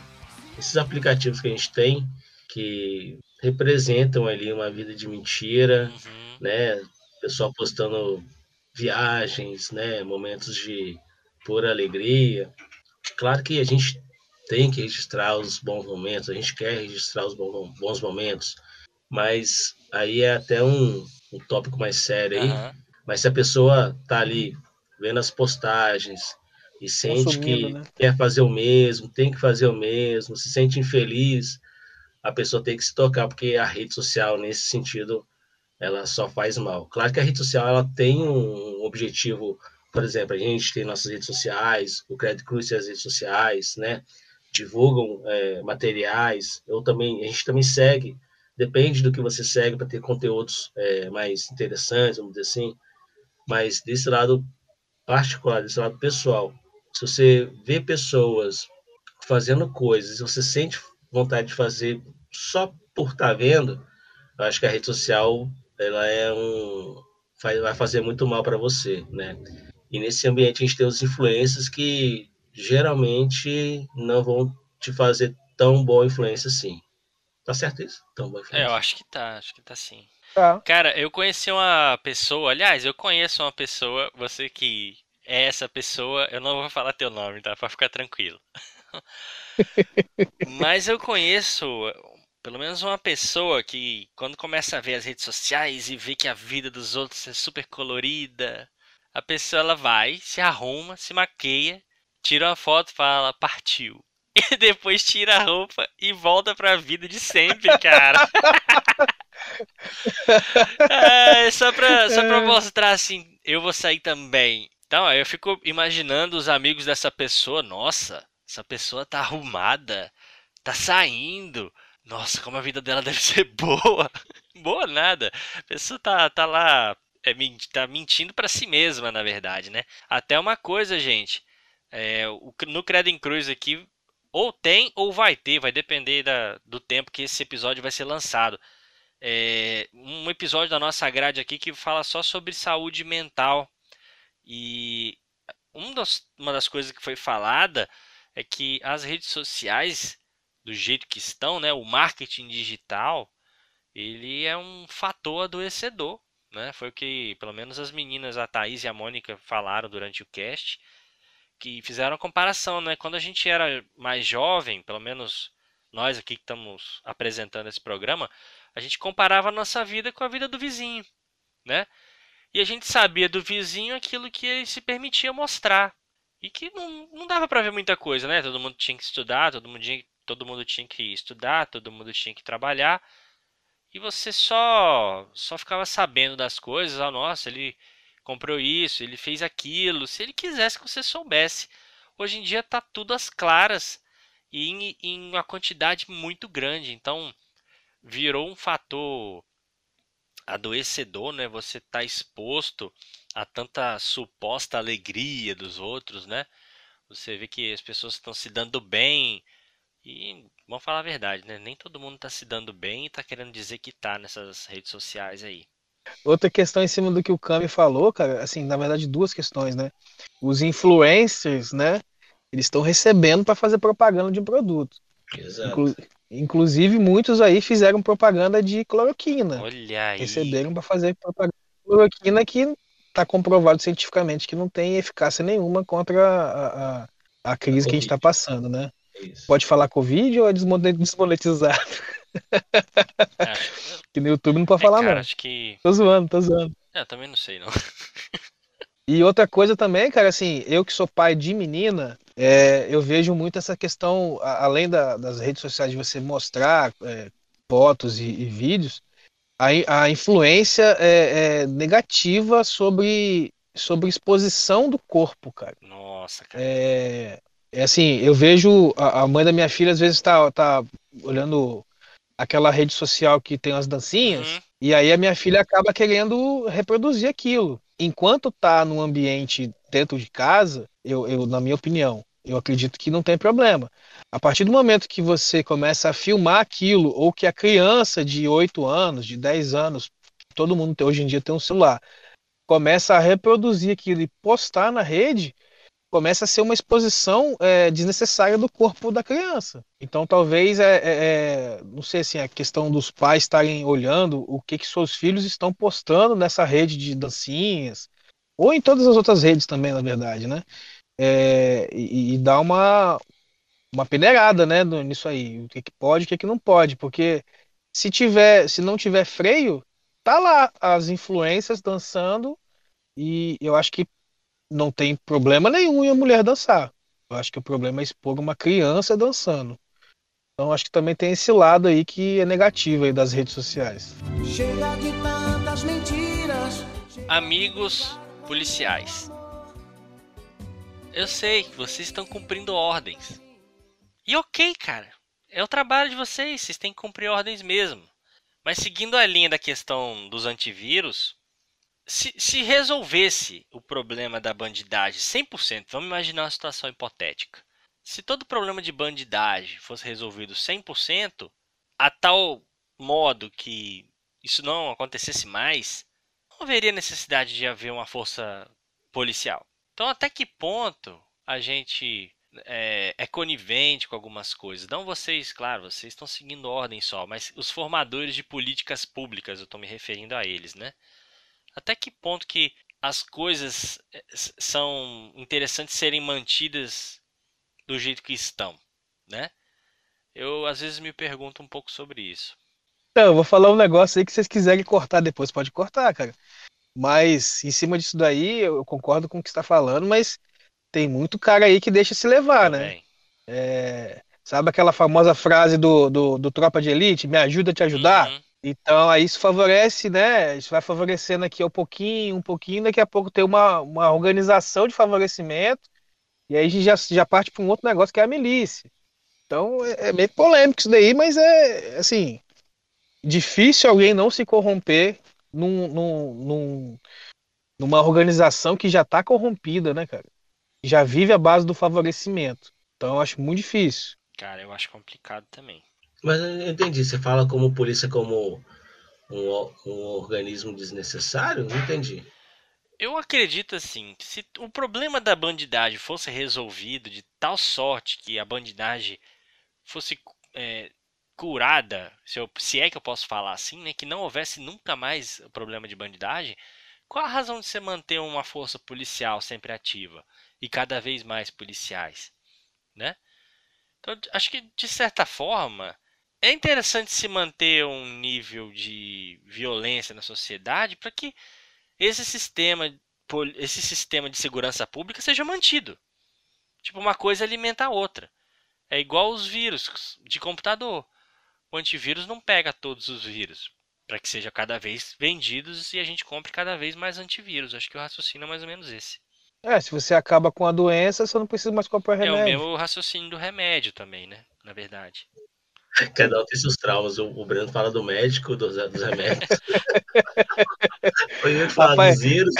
esses aplicativos que a gente tem que representam ali uma vida de mentira, Uhum. né? Pessoal postando viagens, né? Momentos de pura alegria. Claro que a gente tem que registrar os bons momentos, a gente quer registrar os bons momentos, mas aí é até um, um tópico mais sério aí. Aham. Mas se a pessoa tá ali vendo as postagens e sente que né? quer fazer o mesmo, tem que fazer o mesmo, se sente infeliz, a pessoa tem que se tocar, porque a rede social, nesse sentido, ela só faz mal. Claro que a rede social ela tem um objetivo, por exemplo, a gente tem nossas redes sociais, o Credit Cruz tem as redes sociais, né? Divulgam é, materiais, eu também, a gente também segue, depende do que você segue para ter conteúdos é, mais interessantes, vamos dizer assim, mas desse lado particular, desse lado pessoal, se você vê pessoas fazendo coisas, e você sente vontade de fazer só por estar vendo, eu acho que a rede social ela é um vai fazer muito mal para você, né? E nesse ambiente a gente tem os influencers que geralmente não vão te fazer tão boa influência assim. Tá certo isso? Tão boa É, influência. eu acho que tá, acho que tá sim. Tá. Cara, eu conheci uma pessoa, aliás, eu conheço uma pessoa, você que é essa pessoa, eu não vou falar teu nome, tá? Pra ficar tranquilo. [laughs] Mas eu conheço pelo menos uma pessoa que, quando começa a ver as redes sociais e vê que a vida dos outros é super colorida, a pessoa ela vai, se arruma, se maqueia, tira uma foto e fala, partiu. [laughs] E depois tira a roupa e volta pra vida de sempre, cara. [laughs] É, só pra, só pra mostrar assim, eu vou sair também. Então, eu fico imaginando os amigos dessa pessoa. Nossa, essa pessoa tá arrumada, tá saindo. Nossa, como a vida dela [laughs] deve ser boa. Boa nada. A pessoa tá, tá lá, é, tá mentindo pra si mesma, na verdade, né? Até uma coisa, gente. É, no Credem Cruz aqui, ou tem ou vai ter, vai depender da- do tempo que esse episódio vai ser lançado é, um episódio da nossa grade aqui que fala só sobre saúde mental. E um das- uma das coisas que foi falada é que as redes sociais, do jeito que estão, né, o marketing digital, ele é um fator adoecedor. Né? Foi o que, pelo menos, as meninas, a Thaís e a Mônica, falaram durante o cast, que fizeram a comparação. Né? Quando a gente era mais jovem, pelo menos nós aqui que estamos apresentando esse programa, a gente comparava a nossa vida com a vida do vizinho, né? E a gente sabia do vizinho aquilo que ele se permitia mostrar. E que não, não dava para ver muita coisa, né? Todo mundo tinha que estudar, todo mundo tinha, todo mundo tinha que estudar, todo mundo tinha que trabalhar. E você só só ficava sabendo das coisas, ah, nossa, ele comprou isso, ele fez aquilo, se ele quisesse que você soubesse. Hoje em dia tá tudo às claras e em, em uma quantidade muito grande, então virou um fator adoecedor, né? Você tá exposto a tanta suposta alegria dos outros, né? Você vê que as pessoas estão se dando bem e vamos falar a verdade, né? Nem todo mundo tá se dando bem e tá querendo dizer que tá nessas redes sociais aí. outra questão em cima do que o Cami falou, cara, assim, na verdade, duas questões, né? Os influencers, né? Eles estão recebendo para fazer propaganda de um produto. Exato. Inclu- inclusive, muitos aí fizeram propaganda de cloroquina. Olha aí. Receberam para fazer propaganda de cloroquina que está comprovado cientificamente que não tem eficácia nenhuma contra a, a, a crise que a gente está passando, né? Isso. Pode falar Covid ou é desmone- desmonetizado? Acho- [laughs] Que no YouTube não pode é, falar, cara, não. acho que. Tô zoando, tô zoando. É, eu também não sei, não. E outra coisa também, cara, assim, eu que sou pai de menina, é, eu vejo muito essa questão, além da- das redes sociais, de você mostrar é, fotos e, e vídeos, a, a influência é, é negativa sobre, sobre exposição do corpo, cara. Nossa, cara. É, é assim, eu vejo a, a mãe da minha filha às vezes tá, tá olhando aquela rede social que tem as dancinhas, Uhum. e aí a minha filha acaba querendo reproduzir aquilo. Enquanto tá num ambiente dentro de casa, eu, eu, na minha opinião, eu acredito que não tem problema. A partir do momento que você começa a filmar aquilo, ou que a criança de 8 anos, de 10 anos, todo mundo hoje em dia tem um celular, começa a reproduzir aquilo e postar na rede, começa a ser uma exposição é, desnecessária do corpo da criança. Então, talvez, é, é- é, não sei assim, a questão dos pais estarem olhando o que, que seus filhos estão postando nessa rede de dancinhas, ou em todas as outras redes também, na verdade, né? É, e, e dar uma, uma peneirada, né, nisso aí, o que, que pode, o que, que não pode, porque se tiver, se não tiver freio, tá lá as influências dançando e eu acho que não tem problema nenhum em a mulher dançar. Eu acho que o problema é expor uma criança dançando. Então acho que também tem esse lado aí que é negativo aí das redes sociais. Chega de tantas mentiras. Amigos policiais. Eu sei que vocês estão cumprindo ordens. E ok, cara. É o trabalho de vocês, vocês têm que cumprir ordens mesmo. Mas seguindo a linha da questão dos antivírus, se, se resolvesse o problema da bandidagem 100%, vamos imaginar uma situação hipotética. Se todo problema de bandidagem fosse resolvido 100%, a tal modo que isso não acontecesse mais, não haveria necessidade de haver uma força policial. Então, até que ponto a gente é, é conivente com algumas coisas? Não vocês, claro, vocês estão seguindo ordem só, mas os formadores de políticas públicas, eu estou me referindo a eles, né? Até que ponto que as coisas s- são interessantes serem mantidas do jeito que estão, né? Eu às vezes me pergunto um pouco sobre isso. Então, eu vou falar um negócio aí que vocês quiserem cortar depois, pode cortar, cara. Mas em cima disso daí, eu concordo com o que você está falando, mas tem muito cara aí que deixa se levar, né? Também. É, sabe aquela famosa frase do, do, do Tropa de Elite, me ajuda a te ajudar? Uhum. Então, aí isso favorece, né? Isso vai favorecendo aqui um pouquinho, um pouquinho, daqui a pouco tem uma, uma organização de favorecimento, e aí a gente já, já parte para um outro negócio que é a milícia. Então, é, é meio polêmico isso daí, mas é, assim, difícil alguém não se corromper num, num, num- numa organização que já está corrompida, né, cara? Já vive à base do favorecimento. Então, eu acho muito difícil. Cara, eu acho complicado também. Mas eu entendi, você fala como polícia como um, um organismo desnecessário? Não entendi. Eu acredito assim, que se o problema da bandidagem fosse resolvido de tal sorte que a bandidagem fosse é, curada, se, eu- se é que eu posso falar assim, né, que não houvesse nunca mais problema de bandidagem, qual a razão de você manter uma força policial sempre ativa e cada vez mais policiais, né? Então, acho que de certa forma é interessante se manter um nível de violência na sociedade para que esse sistema, esse sistema de segurança pública seja mantido. Tipo, uma coisa alimenta a outra. É igual os vírus de computador. O antivírus não pega todos os vírus para que seja cada vez vendidos e a gente compre cada vez mais antivírus. Acho que o raciocínio é mais ou menos esse. É, se você acaba com a doença, você não precisa mais comprar É o remédio. mesmo raciocínio do remédio também, né? Na verdade. [laughs] Cada um tem seus traumas. O, o Breno fala do médico, dos, dos remédios. [laughs] Eu falar Rapaz, dos vírus.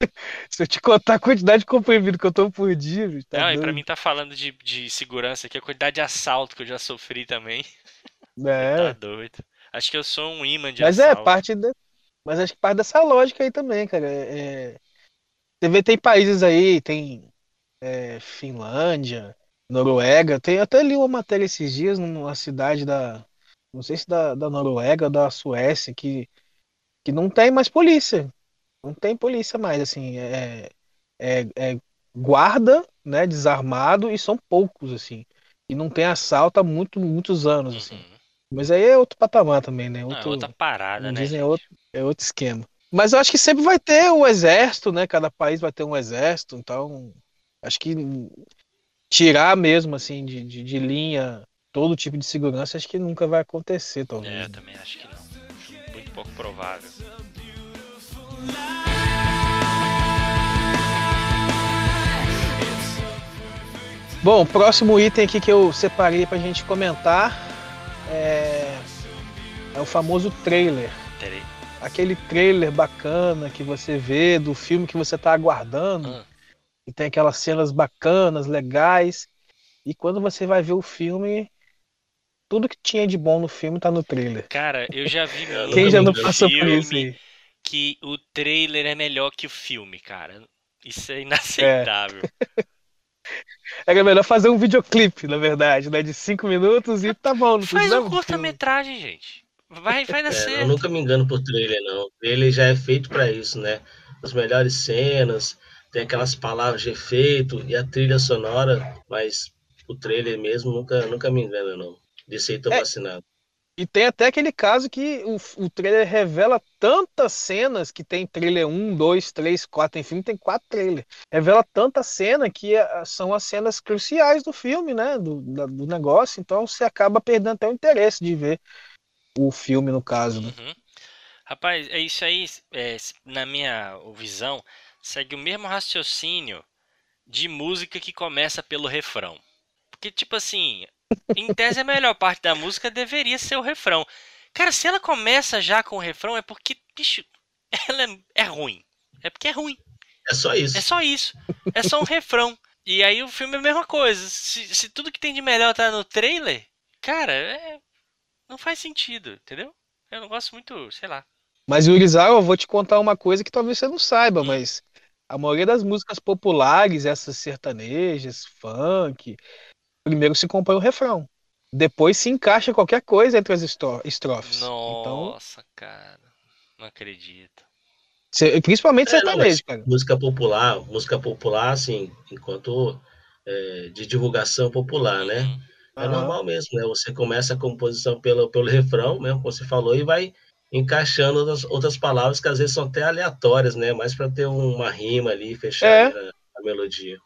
[laughs] Se eu te contar a quantidade de comprimido que eu tomo por dia, tá não, e pra doido. mim tá falando de, de segurança aqui, a quantidade de assalto que eu já sofri também. É. Tá doido. Acho que eu sou um imã de Mas é assalto. parte da, Mas acho que parte dessa lógica aí também, cara. É, é, você vê, tem países aí, tem é, Finlândia, Noruega. Tem até li uma matéria esses dias numa cidade da. Não sei se da, da Noruega ou da Suécia, que, que não tem mais polícia. Não tem polícia mais, assim. É, é, é guarda, né, desarmado, e são poucos, assim. E não tem assalto há muito, muitos anos, assim. Uhum. Mas aí é outro patamar também, né? Não, é Outro, outra parada, né? dizem, é outro, é outro esquema. Mas eu acho que sempre vai ter o exército, né? Cada país vai ter um exército, então acho que tirar mesmo, assim, de, de, de linha todo tipo de segurança, acho que nunca vai acontecer, talvez. É, eu também acho que não. Acho muito pouco provável. Bom, próximo item aqui que eu separei pra gente comentar é, é o famoso trailer. Peraí. Aquele trailer bacana que você vê do filme que você tá aguardando. Ah. E tem aquelas cenas bacanas, legais. E quando você vai ver o filme, tudo que tinha de bom no filme tá no trailer. Cara, eu já vi [laughs] muito Quem já não passou por isso aí? que o trailer é melhor que o filme, cara. Isso é inaceitável. [laughs] Era melhor fazer um videoclipe, na verdade, né? De cinco minutos e tá bom. Não Faz um curta-metragem, gente. Vai, vai dar É, certo. eu nunca me engano por trailer, não. O trailer já é feito pra isso, né? As melhores cenas, tem aquelas palavras de efeito e a trilha sonora, mas o trailer mesmo nunca, nunca me engana, não. Desse aí tô É. vacinado. E tem até aquele caso que o, o trailer revela tantas cenas que tem trailer 1, 2, 3, 4, tem filme, tem quatro trailers. Revela tanta cena que eh, são as cenas cruciais do filme, né? Do, do negócio. Então você acaba perdendo até o interesse de ver o filme, no caso, né? Uhum. Rapaz, é isso aí, é, na minha visão, segue o mesmo raciocínio de música que começa pelo refrão. Porque, tipo assim, em tese a melhor parte da música deveria ser o refrão. Cara, se ela começa já com o refrão, é porque, bicho, [laughs] ela é, é ruim. É porque é ruim. É só isso. É só isso. É só um refrão. E aí o filme é a mesma coisa. Se, se tudo que tem de melhor tá no trailer, cara, é- não faz sentido, entendeu? Eu não gosto muito, sei lá. Mas, Yurizawa, eu vou te contar uma coisa que talvez você não saiba, mas a maioria das músicas populares, essas sertanejas, funk, primeiro se compõe o refrão. Depois se encaixa qualquer coisa entre as estro- estrofes. Então, Nossa, cara. Não acredito. cê- principalmente É, sertanejo, cara. música popular, música popular, assim, enquanto é, de divulgação popular, né? Uhum. É Aham. normal mesmo, né? Você começa a composição pelo, pelo refrão, mesmo como você falou, e vai encaixando outras, outras palavras que às vezes são até aleatórias, né? Mais para ter uma rima ali, fechar É. a, a melodia.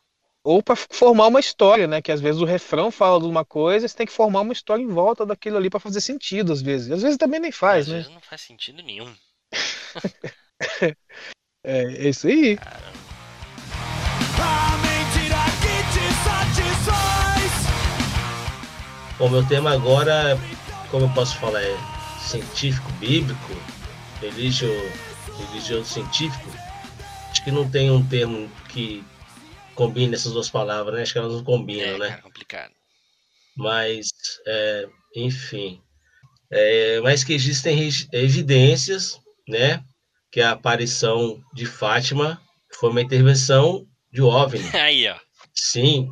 Ou para formar uma história, né? Que às vezes o refrão fala de uma coisa, você tem que formar uma história em volta daquilo ali para fazer sentido, às vezes. Às vezes também nem faz, Às né? vezes não faz sentido nenhum. [laughs] É é isso aí. A mentira que te satisfaz. Bom, meu tema agora, como eu posso falar, é científico, bíblico, religio, religioso científico. Acho que não tem um termo que combine essas duas palavras, né? Acho que elas não combinam, É, né? cara, complicado. Mas, é, enfim. É, mas que existem evidências, né? Que a aparição de Fátima foi uma intervenção de OVNI. [laughs] Aí, ó. Sim.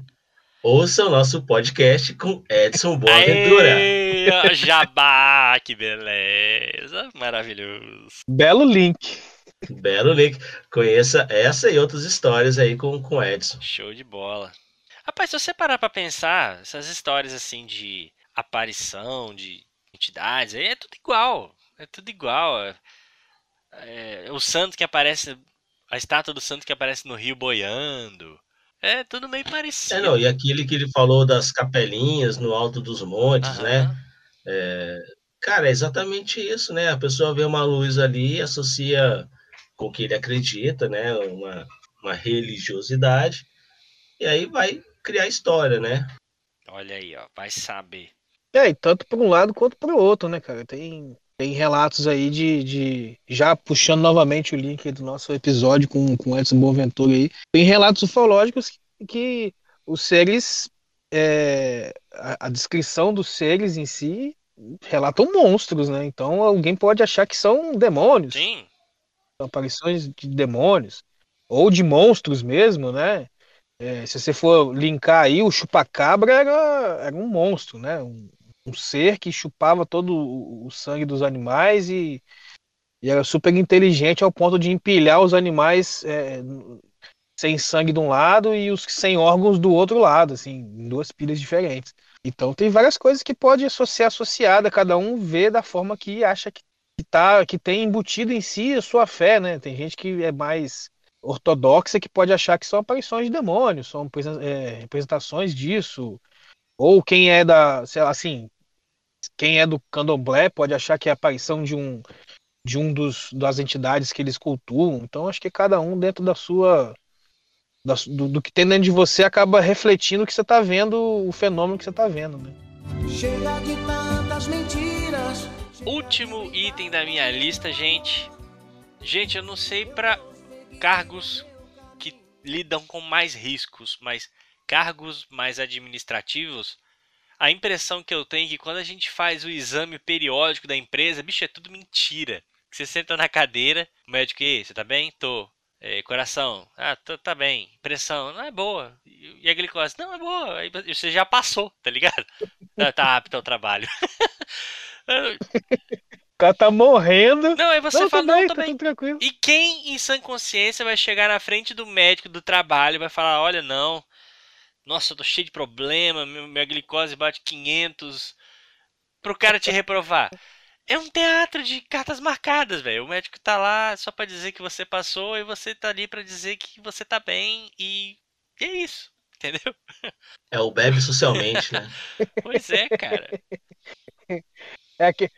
Ouça o nosso podcast com Edson Boaventura. Aê, ó, Jabá, que beleza. Maravilhoso. Belo link. Belo link. Conheça essa e outras histórias aí com com Edson. Show de bola. Rapaz, se você parar pra pensar, essas histórias assim de aparição, de entidades, aí é tudo igual. É tudo igual. É- é, o santo que aparece, a estátua do santo que aparece no rio boiando. É tudo meio parecido. É, não, e aquele que ele falou das capelinhas no alto dos montes, né? Aham. Cara, é exatamente isso, né? A pessoa vê uma luz ali e associa com o que ele acredita, né? Uma, uma religiosidade, e aí vai criar história, né? Olha aí, ó. Vai saber. É, e tanto para um lado quanto para o outro, né, cara? Tem, tem relatos aí de, de. Já puxando novamente o link do nosso episódio com, com Edson Boaventura aí. Tem relatos ufológicos que, que os seres. é, a, a descrição dos seres em si relatam monstros, né? Então alguém pode achar que são demônios. Sim. Aparições de demônios ou de monstros mesmo, né? É, se você for linkar aí, o chupacabra era, era um monstro, né? Um, um ser que chupava todo o, o sangue dos animais e, e, era super inteligente ao ponto de empilhar os animais é, sem sangue de um lado e os sem órgãos do outro lado, assim, em duas pilhas diferentes. Então tem várias coisas que pode ser associada, cada um vê da forma que acha que, que, tá, que tem embutido em si a sua fé, né? Tem gente que é mais ortodoxa que pode achar que são aparições de demônios, são é, representações disso. Ou quem é da, sei lá, assim, quem é do candomblé pode achar que é a aparição de um de um dos das entidades que eles cultuam. Então acho que cada um dentro da sua do, do, que tem dentro de você acaba refletindo que você está vendo o fenômeno que você está vendo, né? Chega de tantas mentiras. Último item da minha lista, gente. Gente, eu não sei para cargos que lidam com mais riscos, mas cargos mais administrativos, a impressão que eu tenho é que quando a gente faz o exame periódico da empresa, bicho, é tudo mentira. Você senta na cadeira, o médico, e você tá bem? Tô. É, coração, ah, tá, tá, bem. Pressão, não é boa. E a glicose, não é boa. Aí você já passou, tá ligado? [laughs] tá, tá apto ao trabalho. [laughs] o cara tá morrendo. Não, aí você não, fala, bem, não, tá bem. tranquilo. E quem em sã consciência vai chegar na frente do médico do trabalho e vai falar, olha, não, nossa, eu tô cheio de problema, minha glicose bate 500, pro cara te reprovar é um teatro de cartas marcadas, velho. O médico tá lá só para dizer que você passou e você tá ali para dizer que você tá bem e é isso, [laughs] entendeu? É o bebe socialmente, né? pois é, cara. [laughs] É que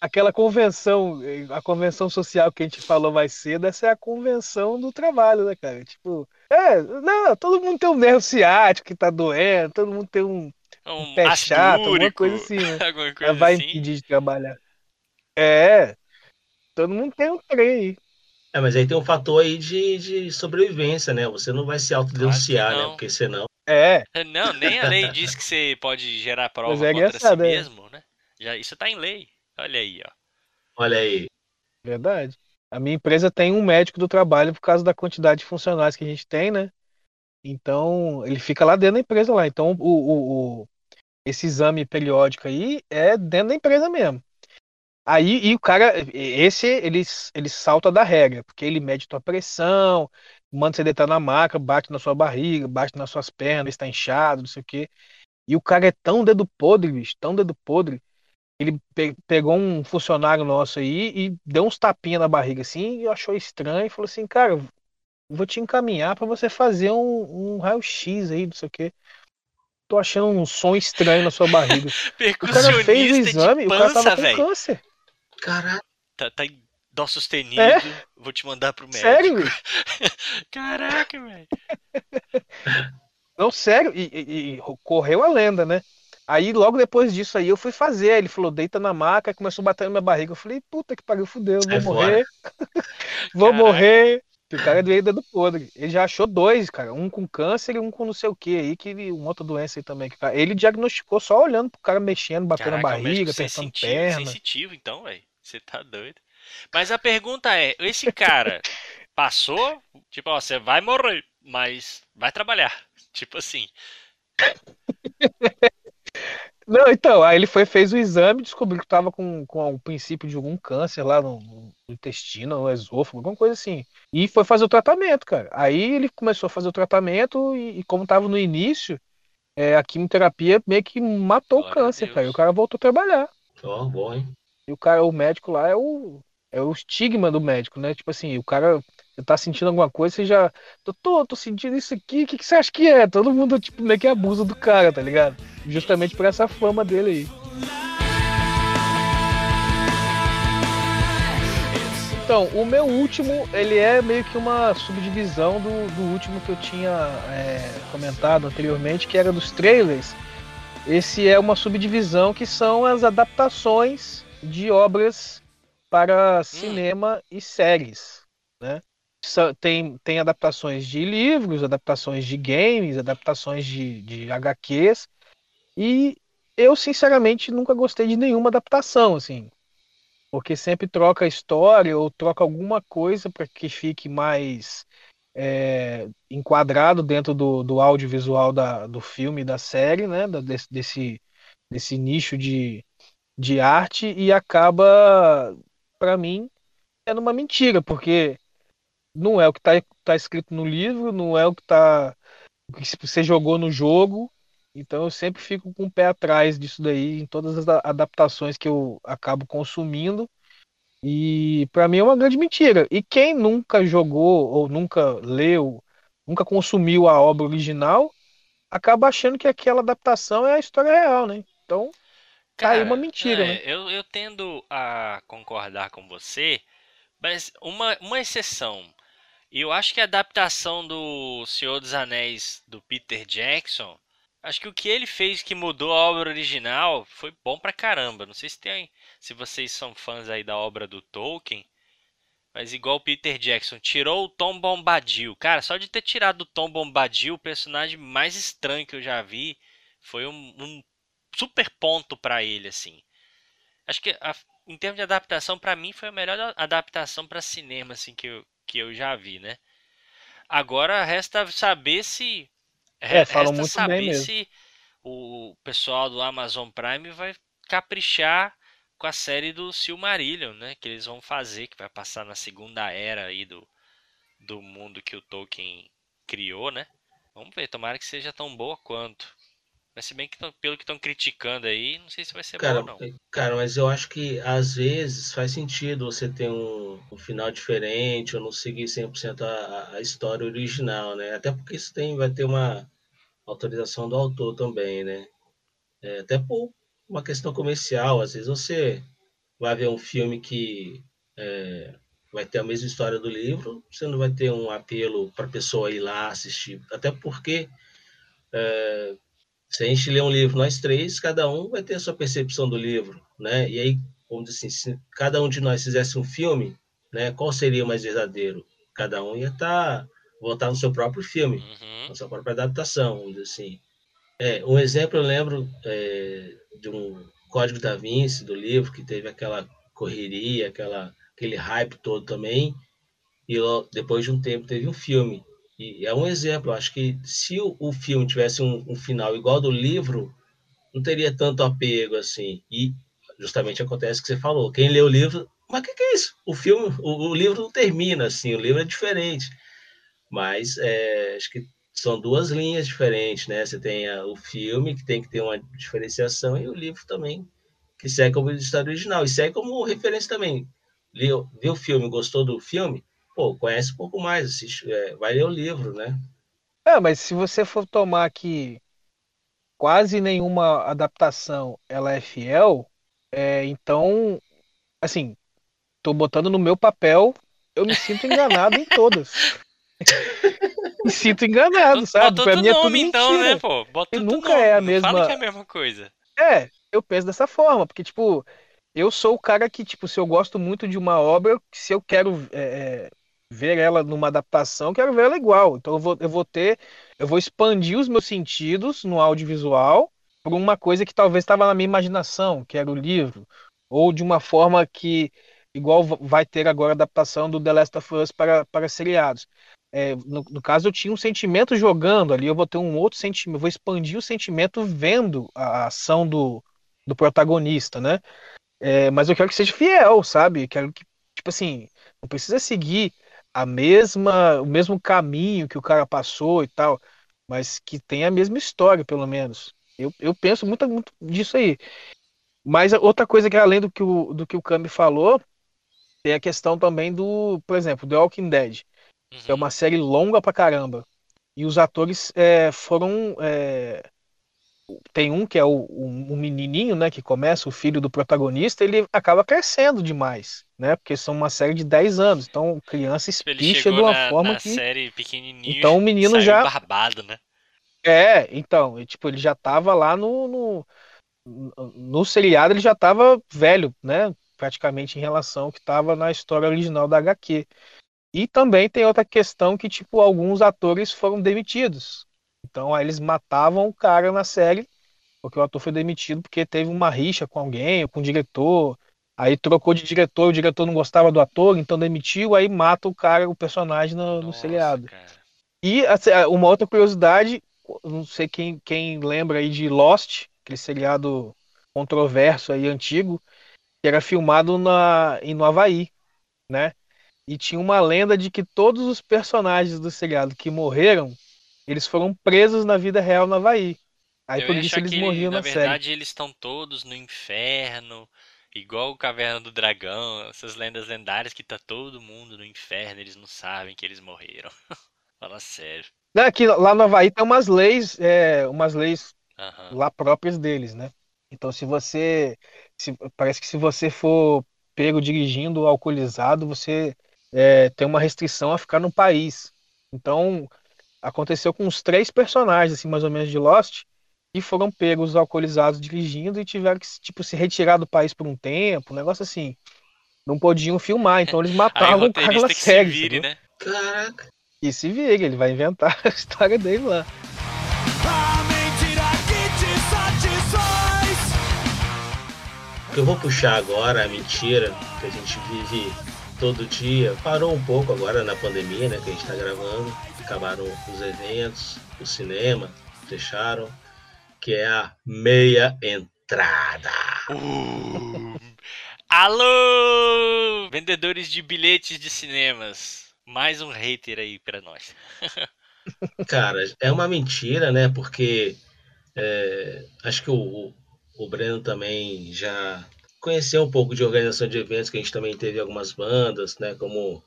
aquela convenção, a convenção social que a gente falou mais cedo, essa é a convenção do trabalho, né, cara? Tipo, é, não, todo mundo tem um nervo ciático que tá doendo, todo mundo tem um, um, um pé chato, alguma coisa assim, né? [laughs] Coisa vai assim. impedir de trabalhar. É. Todo mundo tem um trem aí. É, mas aí tem um fator aí de, de sobrevivência, né? Você não vai se autodenunciar, Claro né? não. Porque senão. É. Não, nem a lei diz que você pode gerar prova Mas é contra si é. mesmo, né? Já, isso tá em lei. Olha aí, ó. Olha aí. Verdade. A minha empresa tem um médico do trabalho por causa da quantidade de funcionários que a gente tem, né? Então, ele fica lá dentro da empresa lá. Então, o, o, o- esse exame periódico aí é dentro da empresa mesmo. Aí, e o cara, esse, ele, ele salta da regra, porque ele mede tua pressão, manda você deitar na maca, bate na sua barriga, bate nas suas pernas, está inchado, não sei o quê. E o cara é tão dedo podre, bicho, tão dedo podre. Ele pe- pegou um funcionário nosso aí e deu uns tapinhas na barriga assim, e achou estranho e falou assim, cara, vou te encaminhar para você fazer um, um raio-x aí, não sei o quê. Tô achando um som estranho na sua barriga. [laughs] O cara fez o exame, de o cara tava com câncer. Caraca. Tá, tá em dó sustenido. É? Vou te mandar pro médico. Sério? [laughs] Caraca, velho. Não, sério, e, e- e correu a lenda, né? Aí logo depois disso aí eu fui fazer. Aí ele falou, deita na maca, começou a bater na minha barriga. Eu falei, puta que pariu, fudeu, vou fora. morrer. [laughs] vou Caraca. morrer. O cara veio dedo podre. Ele já achou dois, cara. Um com câncer e um com não sei o que aí, que ele, uma outra doença aí também. que tá- Ele diagnosticou só olhando pro cara mexendo, batendo Caraca, na é barriga, apertando sensitivo, perna. sensitivo, então, velho. Você tá doido. Mas a pergunta é: esse cara passou? Tipo, ó, você vai morrer, mas vai trabalhar. [laughs] Tipo assim. Não, então, aí ele foi, fez o exame, descobriu que tava com, com o princípio de algum câncer lá no, no intestino, no esôfago, alguma coisa assim. E foi fazer o tratamento, cara. Aí ele começou a fazer o tratamento e, e como tava no início, é, a quimioterapia meio que matou Glória o câncer, cara. E o cara voltou a trabalhar. Ó, bom, hein? E o cara, o médico lá é o, é o estigma do médico, né? Tipo assim, o cara, você tá sentindo alguma coisa, você já. Tô, tô sentindo isso aqui, o que, que você acha que é? Todo mundo, tipo, meio que abusa do cara, tá ligado? Justamente por essa fama dele aí. Então, o meu último, ele é meio que uma subdivisão do, do último que eu tinha é, comentado anteriormente, que era dos trailers. Esse é uma subdivisão que são as adaptações de obras para cinema e séries, né? Tem, tem adaptações de livros, adaptações de games, adaptações de, de HQs, e eu, sinceramente, nunca gostei de nenhuma adaptação, assim. porque sempre troca a história ou troca alguma coisa para que fique mais é, enquadrado dentro do, do audiovisual da, do filme, da série, né? Desse, desse, desse nicho de, de arte e acaba, para mim, sendo uma mentira, porque não é o que está tá escrito no livro, não é o que tá o que você jogou no jogo. Então eu sempre fico com o pé atrás disso daí em todas as adaptações que eu acabo consumindo. E para mim é uma grande mentira. E quem nunca jogou ou nunca leu, nunca consumiu a obra original, acaba achando que aquela adaptação é a história real, né? Então, tá aí uma mentira, é, né? Eu, eu tendo a concordar com você, mas uma, uma exceção. Eu acho que a adaptação do Senhor dos Anéis do Peter Jackson, acho que o que ele fez que mudou a obra original foi bom pra caramba. Não sei se tem, se vocês são fãs aí da obra do Tolkien, mas igual o Peter Jackson tirou o Tom Bombadil. Cara, só de ter tirado o Tom Bombadil, o personagem mais estranho que eu já vi, foi um, um super ponto pra ele assim. Acho que a, em termos de adaptação, pra mim foi a melhor adaptação pra cinema assim que eu, que eu já vi, né? Agora resta saber se É, falam resta muito bem saber mesmo. se o pessoal do Amazon Prime vai caprichar com a série do Silmarillion, né? Que eles vão fazer, que vai passar na segunda era aí do, do mundo que o Tolkien criou, né? Vamos ver, tomara que seja tão boa quanto. Mas se bem que tão- pelo que estão criticando aí, não sei se vai ser Cara, boa não. cara, mas eu acho que às vezes faz sentido você ter um, um final diferente ou não seguir 100% a, a história original, né? Até porque isso tem, vai ter uma autorização do autor também, né? É, até por uma questão comercial. Às vezes você vai ver um filme que é, vai ter a mesma história do livro, você não vai ter um apelo para a pessoa ir lá assistir. Até porque é, se a gente ler um livro, nós três, cada um vai ter a sua percepção do livro, né? E aí, vamos dizer assim, se cada um de nós fizesse um filme, né? Qual seria o mais verdadeiro? Cada um ia estar votar no seu próprio filme, Uhum. na sua própria adaptação, vamos dizer assim. É, um exemplo eu lembro é, de um Código da Vinci do livro que teve aquela correria, aquela aquele hype todo também, e depois de um tempo teve um filme. E é um exemplo, acho que se o, filme tivesse um, um final igual ao do livro, não teria tanto apego assim. E justamente acontece o que você falou. Quem lê o livro, mas o que, que é isso? O filme, o, o livro não termina assim, o livro é diferente. Mas é, acho que são duas linhas diferentes, né? Você tem a- o filme, que tem que ter uma diferenciação, e o livro também, que segue como história original. E segue como referência também. Viu o filme, gostou do filme? Pô, conhece um pouco mais, assiste, é, vai ler o livro, né? É, mas se você for tomar que quase nenhuma adaptação ela é fiel, é, então, assim, tô botando no meu papel, eu me sinto enganado em todas. me sinto enganado, sabe? Botou Pra mim é tudo nome então, né, pô? Botou nunca nome, é a mesma- Fala que é a mesma coisa. É, eu penso dessa forma, porque, tipo, eu sou o cara que, tipo, se eu gosto muito de uma obra, se eu quero é, é, ver ela numa adaptação, quero ver ela igual. Então eu vou, eu vou ter, eu vou expandir os meus sentidos no audiovisual por uma coisa que talvez estava na minha imaginação, que era o livro, ou de uma forma que, igual vai ter agora a adaptação do The Last of Us para, para seriados. É, no, no caso, eu tinha um sentimento jogando ali, eu vou ter um outro sentimento, vou expandir o sentimento vendo a ação do, do protagonista, né? É, mas eu quero que seja fiel, sabe? Quero que, tipo assim, não precisa seguir a mesma, o mesmo caminho que o cara passou e tal, mas que tenha a mesma história, pelo menos. Eu, eu penso muito, muito disso aí. Mas outra coisa que além do que o, do que o Cami falou, tem a questão também do, por exemplo, The Walking Dead, que é Uhum. uma série longa pra caramba. E os atores é, foram. é, tem um que é o, menininho, né, que começa, o filho do protagonista, ele acaba crescendo demais, né? Porque são uma série de 10 anos. Então, criança Ele espicha de uma na, forma na que. série pequenininho Então, o menino já- barbado, né? É, então, e, tipo, ele já tava lá no, no, no, no seriado, ele já tava velho, né? Praticamente em relação ao que tava na história original da HQ. E também tem outra questão que, tipo, alguns atores foram demitidos. Então, aí eles matavam o cara na série, porque o ator foi demitido porque teve uma rixa com alguém, ou com o diretor. Aí trocou de diretor, o diretor não gostava do ator, então demitiu, aí mata o cara, o personagem no, no Nossa, seriado. cara. E assim, uma outra curiosidade, não sei quem, quem lembra aí de Lost, aquele seriado controverso aí antigo, que era filmado na, em, no Havaí, né? E tinha uma lenda de que todos os personagens do seriado que morreram, eles foram presos na vida real no Havaí. Aí Eu por isso eles morriam na na série. verdade, eles estão todos no inferno, igual o Caverna do Dragão, essas lendas lendárias que tá todo mundo no inferno, eles não sabem que eles morreram. [laughs] Fala sério. Não, é que lá no Havaí tem umas leis, é, umas leis Aham. lá próprias deles, né? Então se você, se- parece que se você for pego dirigindo alcoolizado, você é, tem uma restrição a ficar no país. Então aconteceu com uns três personagens, assim, mais ou menos de Lost, que foram pegos alcoolizados dirigindo e tiveram que tipo se retirar do país por um tempo, um negócio assim. Não podiam filmar, então eles [laughs] matavam o cara na que se série. vire, né? Caraca. E se vire, ele vai inventar [laughs] a história dele lá. A mentira que te satisfaz. Eu vou puxar agora a mentira que a gente vive todo dia. Parou um pouco agora na pandemia, né? Que a gente tá gravando. Acabaram os eventos, o cinema, fecharam. Que é a meia entrada. Uh. Alô! Vendedores de bilhetes de cinemas. Mais um hater aí pra nós. [laughs] Cara, é uma mentira, né? Porque é, acho que o, o, o Breno também já conheceu um pouco de organização de eventos, que a gente também teve algumas bandas, né? Como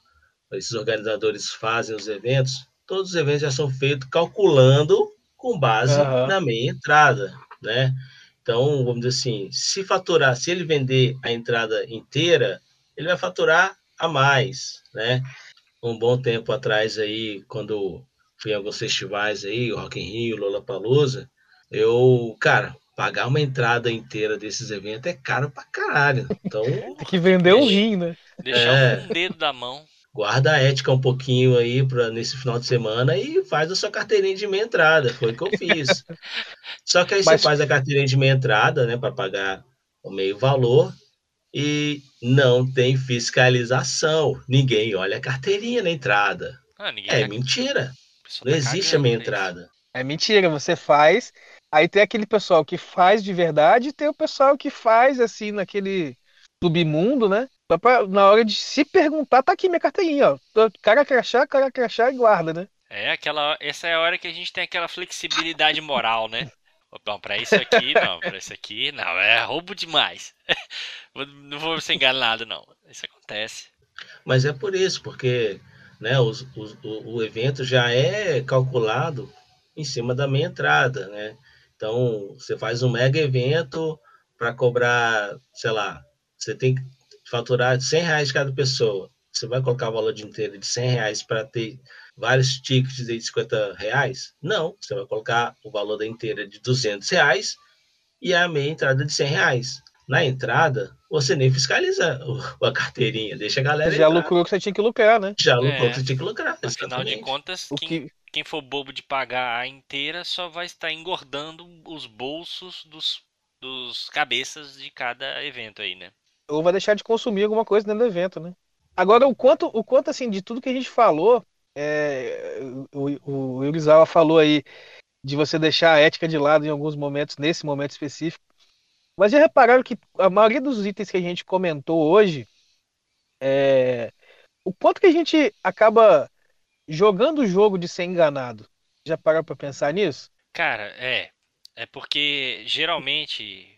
esses organizadores fazem os eventos. Todos os eventos já são feitos calculando com base Aham. na meia entrada, né? Então, vamos dizer assim, se faturar, se ele vender a entrada inteira, ele vai faturar a mais, né? Um bom tempo atrás aí, quando fui em alguns festivais aí, o Rock in Rio, Lollapalooza, eu, cara, pagar uma entrada inteira desses eventos é caro pra caralho. Então, [laughs] Tem que vender o rim, né? Deixar É. um dedo da mão. Guarda a ética um pouquinho aí para nesse final de semana e faz a sua carteirinha de meia entrada. Foi o que eu fiz. [laughs] Só que aí Mas- você faz a carteirinha de meia entrada, né, para pagar o meio valor e não tem fiscalização. Ninguém olha a carteirinha na entrada. Ah, ninguém É tá- mentira. Não tá existe a meia entrada. É mentira, você faz. Aí tem aquele pessoal que faz de verdade e tem o pessoal que faz assim naquele submundo, né? Só pra, na hora de se perguntar, tá aqui minha carteirinha, ó. Cara crachá, cara crachá e guarda, né? É aquela, essa é a hora que a gente tem aquela flexibilidade moral, né? Bom, pra isso aqui, não, pra isso aqui, não, é roubo demais. [laughs] Não vou ser enganado, não. Isso acontece. Mas é por isso, porque né, os- os- o, o evento já é calculado em cima da meia entrada, né? Então, você faz um mega evento para cobrar, sei lá, você tem que faturar 100 reais cada pessoa. Você vai colocar o valor de inteiro de 100 reais para ter vários tickets de 50 reais? Não, você vai colocar o valor da inteira de 200 reais e a meia entrada de 100 reais. Na entrada, você nem fiscaliza [laughs] a carteirinha, deixa a galera Já entrar. lucrou que você tinha que lucrar, né? Já lucrou É. que você tinha que lucrar. Afinal de exatamente. contas, O quem, que quem for bobo de pagar a inteira só vai estar engordando os bolsos dos, dos cabeças de cada evento aí, né? Ou vai deixar de consumir alguma coisa dentro do evento, né? Agora, o quanto, o quanto assim, de tudo que a gente falou, é, o, o Yurizawa falou aí de você deixar a ética de lado em alguns momentos, nesse momento específico. Mas já repararam que a maioria dos itens que a gente comentou hoje, é, o quanto que a gente acaba jogando o jogo de ser enganado? Já pararam pra pensar nisso? Cara, é. É porque geralmente,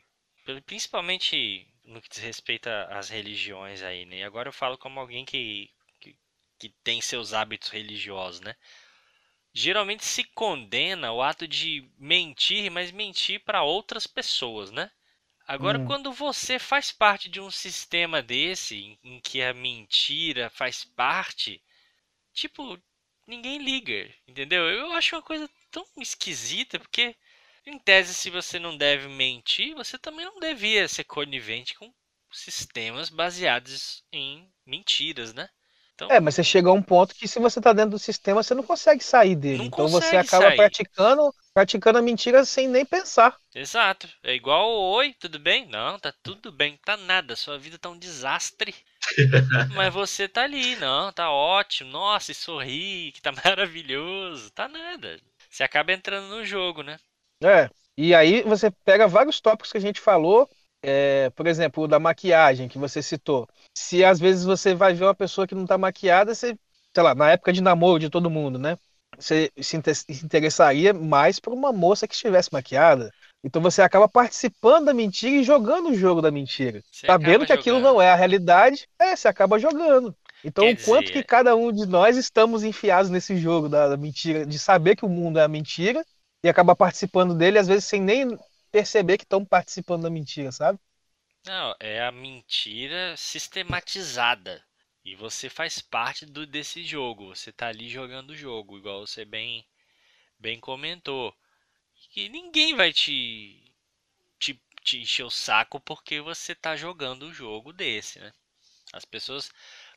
principalmente no que diz respeito às religiões aí, né? E agora eu falo como alguém que, que, que tem seus hábitos religiosos, né? Geralmente se condena o ato de mentir, mas mentir para outras pessoas, né? Agora, Hum. quando você faz parte de um sistema desse, em, em que a mentira faz parte, tipo, ninguém liga, entendeu? Eu acho uma coisa tão esquisita, porque, em tese, se você não deve mentir, você também não devia ser conivente com sistemas baseados em mentiras, né? Então, É, mas você chega a um ponto que se você tá dentro do sistema, você não consegue sair dele. Não então você acaba sair. praticando, praticando a mentira sem nem pensar. Exato. É igual oi, tudo bem? Não, tá tudo bem, tá nada. Sua vida tá um desastre. [laughs] Mas você tá ali, não, tá ótimo. Nossa, e sorri, que tá [laughs] maravilhoso. Tá nada. Você acaba entrando no jogo, né? É. E aí você pega vários tópicos que a gente falou, é, por exemplo, o da maquiagem que você citou. Se às vezes você vai ver uma pessoa que não tá maquiada, você, sei lá, na época de namoro de todo mundo, né? Você se inte- se interessaria mais por uma moça que estivesse maquiada. Então você acaba participando da mentira e jogando o jogo da mentira. Você Sabendo que aquilo jogando. não é a realidade, é, você acaba jogando. Então, Quer o quanto dizer- que cada um de nós estamos enfiados nesse jogo da, da mentira, de saber que o mundo é a mentira e acabar participando dele, às vezes sem nem perceber que estão participando da mentira, sabe? Não, é a mentira sistematizada. E você faz parte do, desse jogo. Você tá ali jogando o jogo, igual você bem, bem comentou. E ninguém vai te, te, te encher o saco porque você tá jogando o jogo desse, né? As pessoas,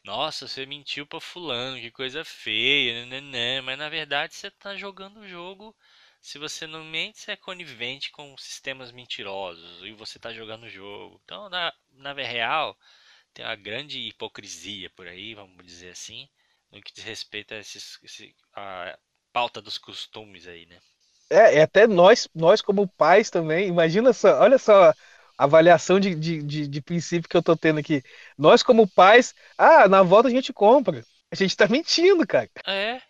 nossa, você mentiu pra fulano, que coisa feia, nananã", mas na verdade você tá jogando o jogo. Se você não mente, você é conivente com sistemas mentirosos e você tá jogando o jogo. Então, na, na real, tem uma grande hipocrisia por aí, vamos dizer assim, no que diz respeito a, esses, esse, a pauta dos costumes aí, né? É, é até nós, nós como pais também, imagina só, olha só a avaliação de, de, de, de princípio que eu tô tendo aqui. Nós como pais, ah, na volta a gente compra. A gente tá mentindo, cara. É.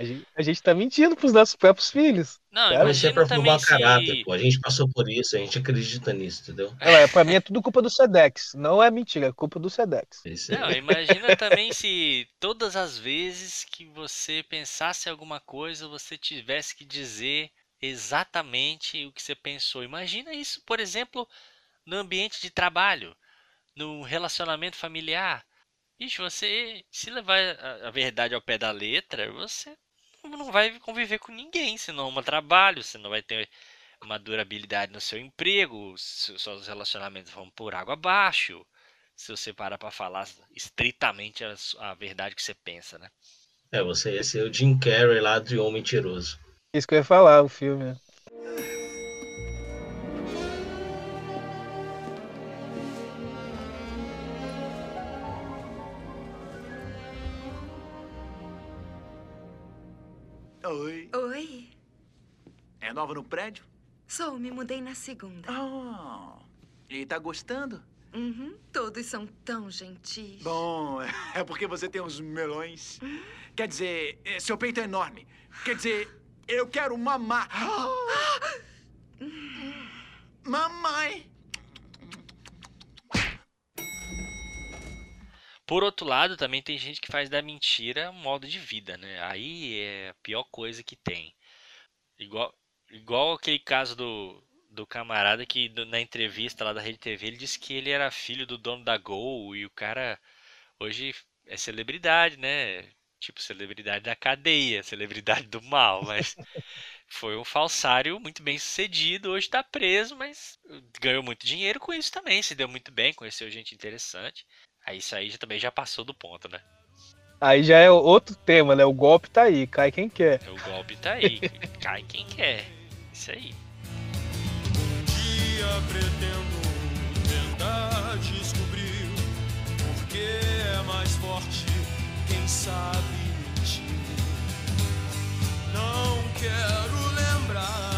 A gente, a gente tá mentindo pros nossos próprios filhos. Não, Cara, isso é pra também formar caráter, se... pô. A gente passou por isso, a gente acredita nisso, entendeu? É, pra mim é tudo culpa do Sedex. Não é mentira, é culpa do Sedex. Não, imagina [laughs] também se todas as vezes que você pensasse em alguma coisa, você tivesse que dizer exatamente o que você pensou. Imagina isso, por exemplo, no ambiente de trabalho, no relacionamento familiar. Ixi, você, se levar a verdade ao pé da letra, você não vai conviver com ninguém, se não arruma trabalho, você não vai ter uma durabilidade no seu emprego, se- seus relacionamentos vão por água abaixo se você parar pra falar estritamente a, a verdade que você pensa, né? É, você ia ser o Jim Carrey lá de Homem Mentiroso. Isso que eu ia falar, o filme. Oi. Oi, É nova no prédio? sou, me mudei na segunda. Ah. E tá gostando? Uhum, todos são tão gentis. Bom, [laughs] é porque você tem uns melões. Quer dizer, eh, seu peito é enorme. Quer dizer, eu quero mamar. [gasps] Mamãe! Por outro lado, também tem gente que faz da mentira um modo de vida, né? Aí é a pior coisa que tem. Igual, igual aquele caso do, do camarada que na entrevista lá da Rede TV ele disse que ele era filho do dono da Gol e o cara hoje é celebridade, né? Tipo, celebridade da cadeia, [laughs] celebridade do mal, mas foi um falsário muito bem sucedido, hoje tá preso, mas ganhou muito dinheiro com isso também, se deu muito bem, conheceu gente interessante. Aí isso aí já, também já passou do ponto, né? Aí já é outro tema, né? O golpe tá aí, cai quem quer. O golpe tá aí, [laughs] cai quem quer. Isso aí. dia pretendo tentar descobrir porque é mais forte quem sabe mentir. Não quero lembrar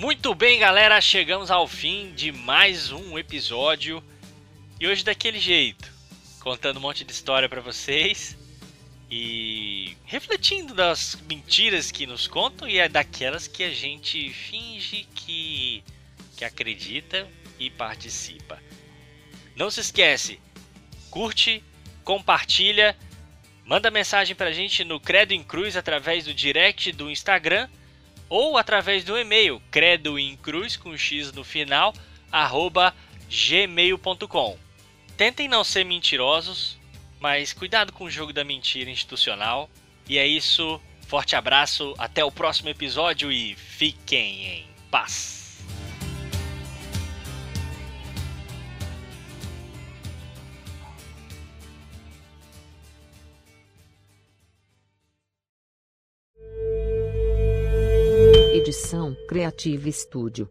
Muito bem, galera, chegamos ao fim de mais um episódio. E hoje daquele jeito, contando um monte de história pra vocês e refletindo das mentiras que nos contam e é daquelas que a gente finge que que acredita e participa. Não se esquece, curte, compartilha, manda mensagem pra gente no Credo em Cruz através do direct do Instagram ou através do e-mail credoincruz com x no final arroba gmail.com. Tentem não ser mentirosos, mas cuidado com o jogo da mentira institucional. E é isso. Forte abraço, até o próximo episódio e fiquem em paz. Edição Creative Studio.